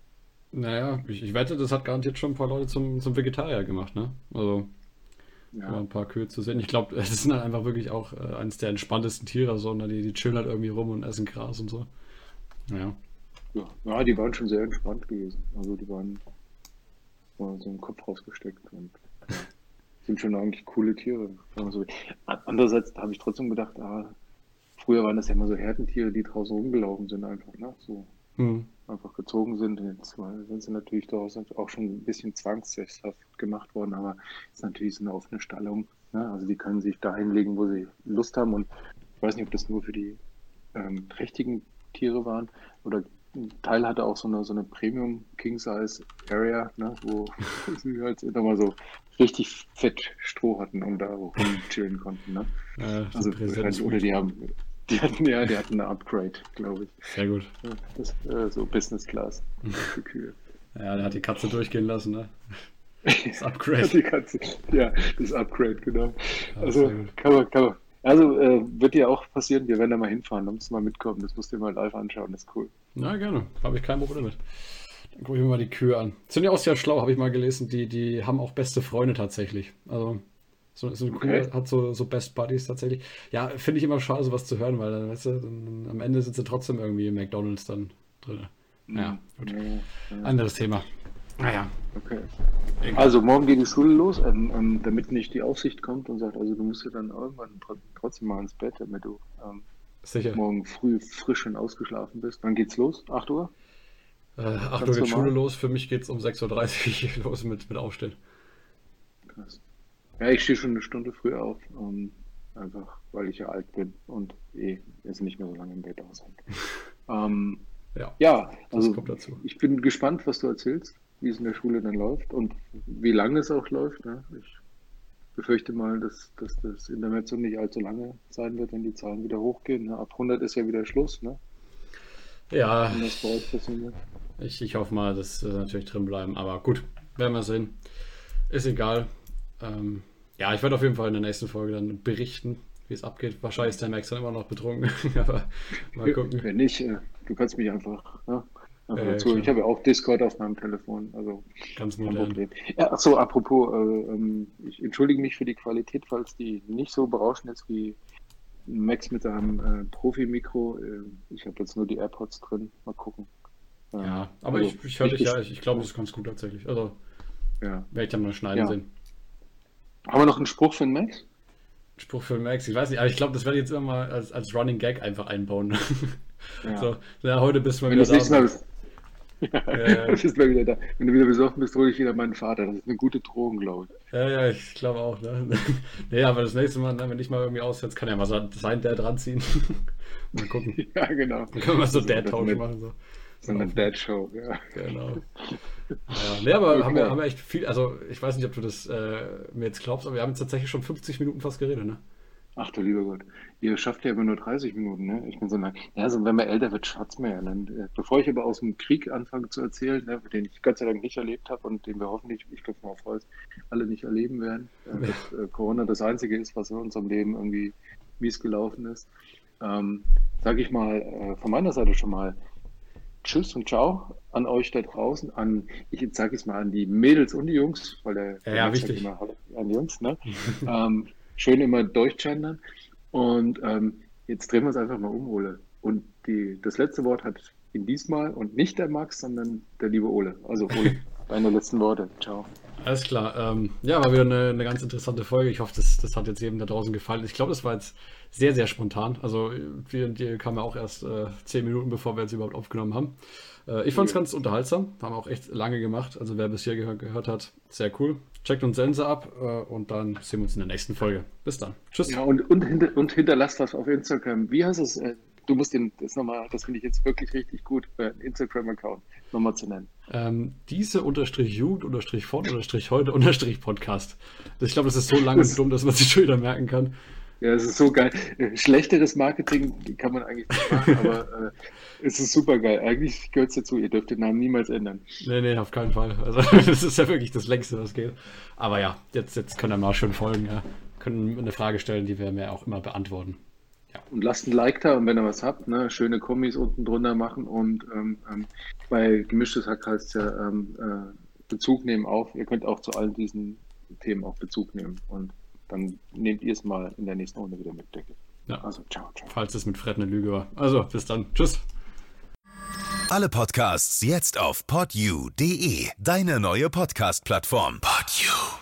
[SPEAKER 2] Naja, ich, ich wette, das hat garantiert schon ein paar Leute zum, zum Vegetarier gemacht, ne? Also, ja. Ein paar Kühe zu sehen. Ich glaube, das sind halt einfach wirklich auch äh, eines der entspanntesten Tiere, so, ne? die, die chillen halt irgendwie rum und essen Gras und so. Ja.
[SPEAKER 3] ja, ja, die waren schon sehr entspannt gewesen. Also die waren waren so im Kopf rausgesteckt und ja, sind schon eigentlich coole Tiere. wenn man so will. Andererseits habe ich trotzdem gedacht, ah, früher waren das ja immer so Herdentiere, die draußen rumgelaufen sind einfach, ne? So hm. Einfach gezogen sind. Jetzt sind sie natürlich daraus auch schon ein bisschen zwangssesshaft gemacht worden, aber es ist natürlich so eine offene Stallung. Ne? Also die können sich da hinlegen, wo sie Lust haben und ich weiß nicht, ob das nur für die ähm, trächtigen Tiere waren oder ein Teil hatte auch so eine, so eine Premium King Size Area, ne, wo sie halt nochmal so richtig fett Stroh hatten und da rumchillen konnten. Ne? Ja, also, oder die haben, die hatten ja, die hatten eine Upgrade, glaube ich.
[SPEAKER 2] Sehr gut.
[SPEAKER 3] Das, äh, so Business Class für Kühe.
[SPEAKER 2] Ja, der hat die Katze durchgehen lassen, ne? Das Upgrade.
[SPEAKER 3] die Katze, ja, das Upgrade, genau. Ja, also kann man, kann man, also äh, wird dir auch passieren, wir werden da mal hinfahren, da musst du mal mitkommen, das musst du dir mal live anschauen, das ist cool.
[SPEAKER 2] Na, gerne, habe ich kein Problem mit. Dann gucke ich mir mal die Kühe an. Sind ja auch sehr schlau, habe ich mal gelesen, die, die haben auch beste Freunde tatsächlich. Also so, so eine okay. Kuh hat so, so Best Buddies tatsächlich. Ja, finde ich immer schade, sowas zu hören, weil dann, weißt du, dann, am Ende sind sie trotzdem irgendwie im McDonalds dann drin. Ja, gut. Ja, ja. Anderes Thema. Naja.
[SPEAKER 3] Okay. Also morgen geht die Schule los, ähm, ähm, damit nicht die Aufsicht kommt und sagt, also du musst ja dann irgendwann trotzdem mal ins Bett, damit du ähm, Sicher. morgen früh frisch und ausgeschlafen bist. Wann geht's los? 8 Uhr?
[SPEAKER 2] Äh, 8 Uhr geht Schule los, für mich geht es um 6.30 Uhr los mit, mit Aufstehen.
[SPEAKER 3] Krass. Ja, ich stehe schon eine Stunde früher auf, um, einfach weil ich ja alt bin und eh jetzt nicht mehr so lange im Bett aushalte. ähm, ja, ja also ich bin gespannt, was du erzählst wie es in der Schule dann läuft und wie lange es auch läuft. Ne? Ich befürchte mal, dass, dass das Intermezzo nicht allzu lange sein wird, wenn die Zahlen wieder hochgehen. Ne? Ab 100 ist ja wieder Schluss. Ne?
[SPEAKER 2] Ja, ich, ich hoffe mal, dass das natürlich drin bleiben. Aber gut, werden wir sehen. Ist egal. Ähm, ja, ich werde auf jeden Fall in der nächsten Folge dann berichten, wie es abgeht. Wahrscheinlich ist der Max dann immer noch betrunken. aber
[SPEAKER 3] mal gucken. Wenn nicht, äh, du kannst mich einfach. Ne? Äh, ich habe ja auch Discord auf meinem Telefon. Also
[SPEAKER 2] Ganz modern.
[SPEAKER 3] Ja, achso, apropos, äh, ähm, ich entschuldige mich für die Qualität, falls die nicht so berauschend ist wie Max mit seinem äh, Profi-Mikro. Äh, ich habe jetzt nur die AirPods drin. Mal gucken.
[SPEAKER 2] Ähm, ja, aber also, ich, ich höre dich ja, ich, ich glaube, das ist ganz gut tatsächlich. Also ja. werde ich dann mal schneiden ja. sehen.
[SPEAKER 3] Haben wir noch einen Spruch für den Max?
[SPEAKER 2] Spruch für Max, ich weiß nicht, aber ich glaube, das werde ich jetzt immer mal als, als Running Gag einfach einbauen. Ja. so, ja, heute bist du mal Wenn wieder da. Mal,
[SPEAKER 3] ja, das ist mal wieder da. Wenn du wieder besoffen bist, hole ich wieder meinen Vater. Das ist eine gute Drohung, glaube
[SPEAKER 2] ich. Ja, ja, ich glaube auch. Ne? nee, aber das nächste Mal, ne, wenn ich mal irgendwie aussetze, kann ja mal sein Dad ranziehen. mal gucken.
[SPEAKER 3] Ja, genau.
[SPEAKER 2] Dann können wir so Dad-Tausch machen. So.
[SPEAKER 3] So eine Dad-Show, ja.
[SPEAKER 2] Genau. Ja, nee, aber okay. haben, wir, haben wir echt viel, also ich weiß nicht, ob du das äh, mir jetzt glaubst, aber wir haben jetzt tatsächlich schon 50 Minuten fast geredet, ne?
[SPEAKER 3] Ach du lieber Gott. Ihr schafft ja immer nur 30 Minuten, ne? Ich bin so, na, ja, also wenn man älter wird, schafft man ja. Dann, äh, bevor ich aber aus dem Krieg anfange zu erzählen, ne, den ich Gott sei Dank nicht erlebt habe und den wir hoffentlich, ich glaube mal Holz, alle nicht erleben werden, äh, dass äh, Corona das Einzige ist, was in unserem Leben irgendwie mies gelaufen ist, ähm, sage ich mal äh, von meiner Seite schon mal Tschüss und Ciao an euch da draußen, an, ich sage es mal an die Mädels und die Jungs, weil der,
[SPEAKER 2] ja, ja wichtig.
[SPEAKER 3] Immer, an die Jungs, ne? ähm, schön immer durchgendern. Und ähm, jetzt drehen wir es einfach mal um, Ole. Und die, das letzte Wort hat in diesmal und nicht der Max, sondern der liebe Ole. Also Ole, deine letzten Worte. Ciao.
[SPEAKER 2] Alles klar. Ähm, ja, war wieder eine, eine, ganz interessante Folge. Ich hoffe, das, das hat jetzt jedem da draußen gefallen. Ich glaube, das war jetzt sehr, sehr spontan. Also, wir die kamen ja auch erst äh, zehn Minuten, bevor wir jetzt überhaupt aufgenommen haben. Äh, ich fand es ja. ganz unterhaltsam. Haben auch echt lange gemacht. Also, wer bis hier gehört, gehört hat, sehr cool. Checkt uns Sense ab äh, und dann sehen wir uns in der nächsten Folge. Bis dann.
[SPEAKER 3] Tschüss. Ja, und, und, hinter, und hinterlasst was auf Instagram. Wie heißt es? Du musst den, das nochmal, das finde ich jetzt wirklich richtig gut, äh, Instagram-Account nochmal zu nennen.
[SPEAKER 2] Ähm, diese unterstrich Jugend unterstrich von unterstrich heute unterstrich Podcast. Ich glaube, das ist so lang und dumm, dass man sich schon wieder merken kann.
[SPEAKER 3] Ja, es ist so geil. Äh, schlechteres Marketing kann man eigentlich nicht machen, aber äh, es ist super geil. Eigentlich gehört es dazu, ihr dürft den Namen niemals ändern.
[SPEAKER 2] Nee, nee, auf keinen Fall. Also das ist ja wirklich das längste, was geht. Aber ja, jetzt, jetzt können wir mal schön folgen. Ja. Können eine Frage stellen, die wir mir auch immer beantworten.
[SPEAKER 3] Ja. Und lasst ein Like da und wenn ihr was habt, ne, schöne Kommis unten drunter machen und ähm, ähm, bei Gemischtes Hack heißt es ja ähm, äh, Bezug nehmen auf. Ihr könnt auch zu all diesen Themen auch Bezug nehmen und dann nehmt ihr es mal in der nächsten Runde wieder mit, denke
[SPEAKER 2] Ja. Also, ciao, ciao. Falls es mit Fred eine Lüge war. Also, bis dann. Tschüss.
[SPEAKER 1] Alle Podcasts jetzt auf podyou.de, deine neue Podcast-Plattform. Podyou.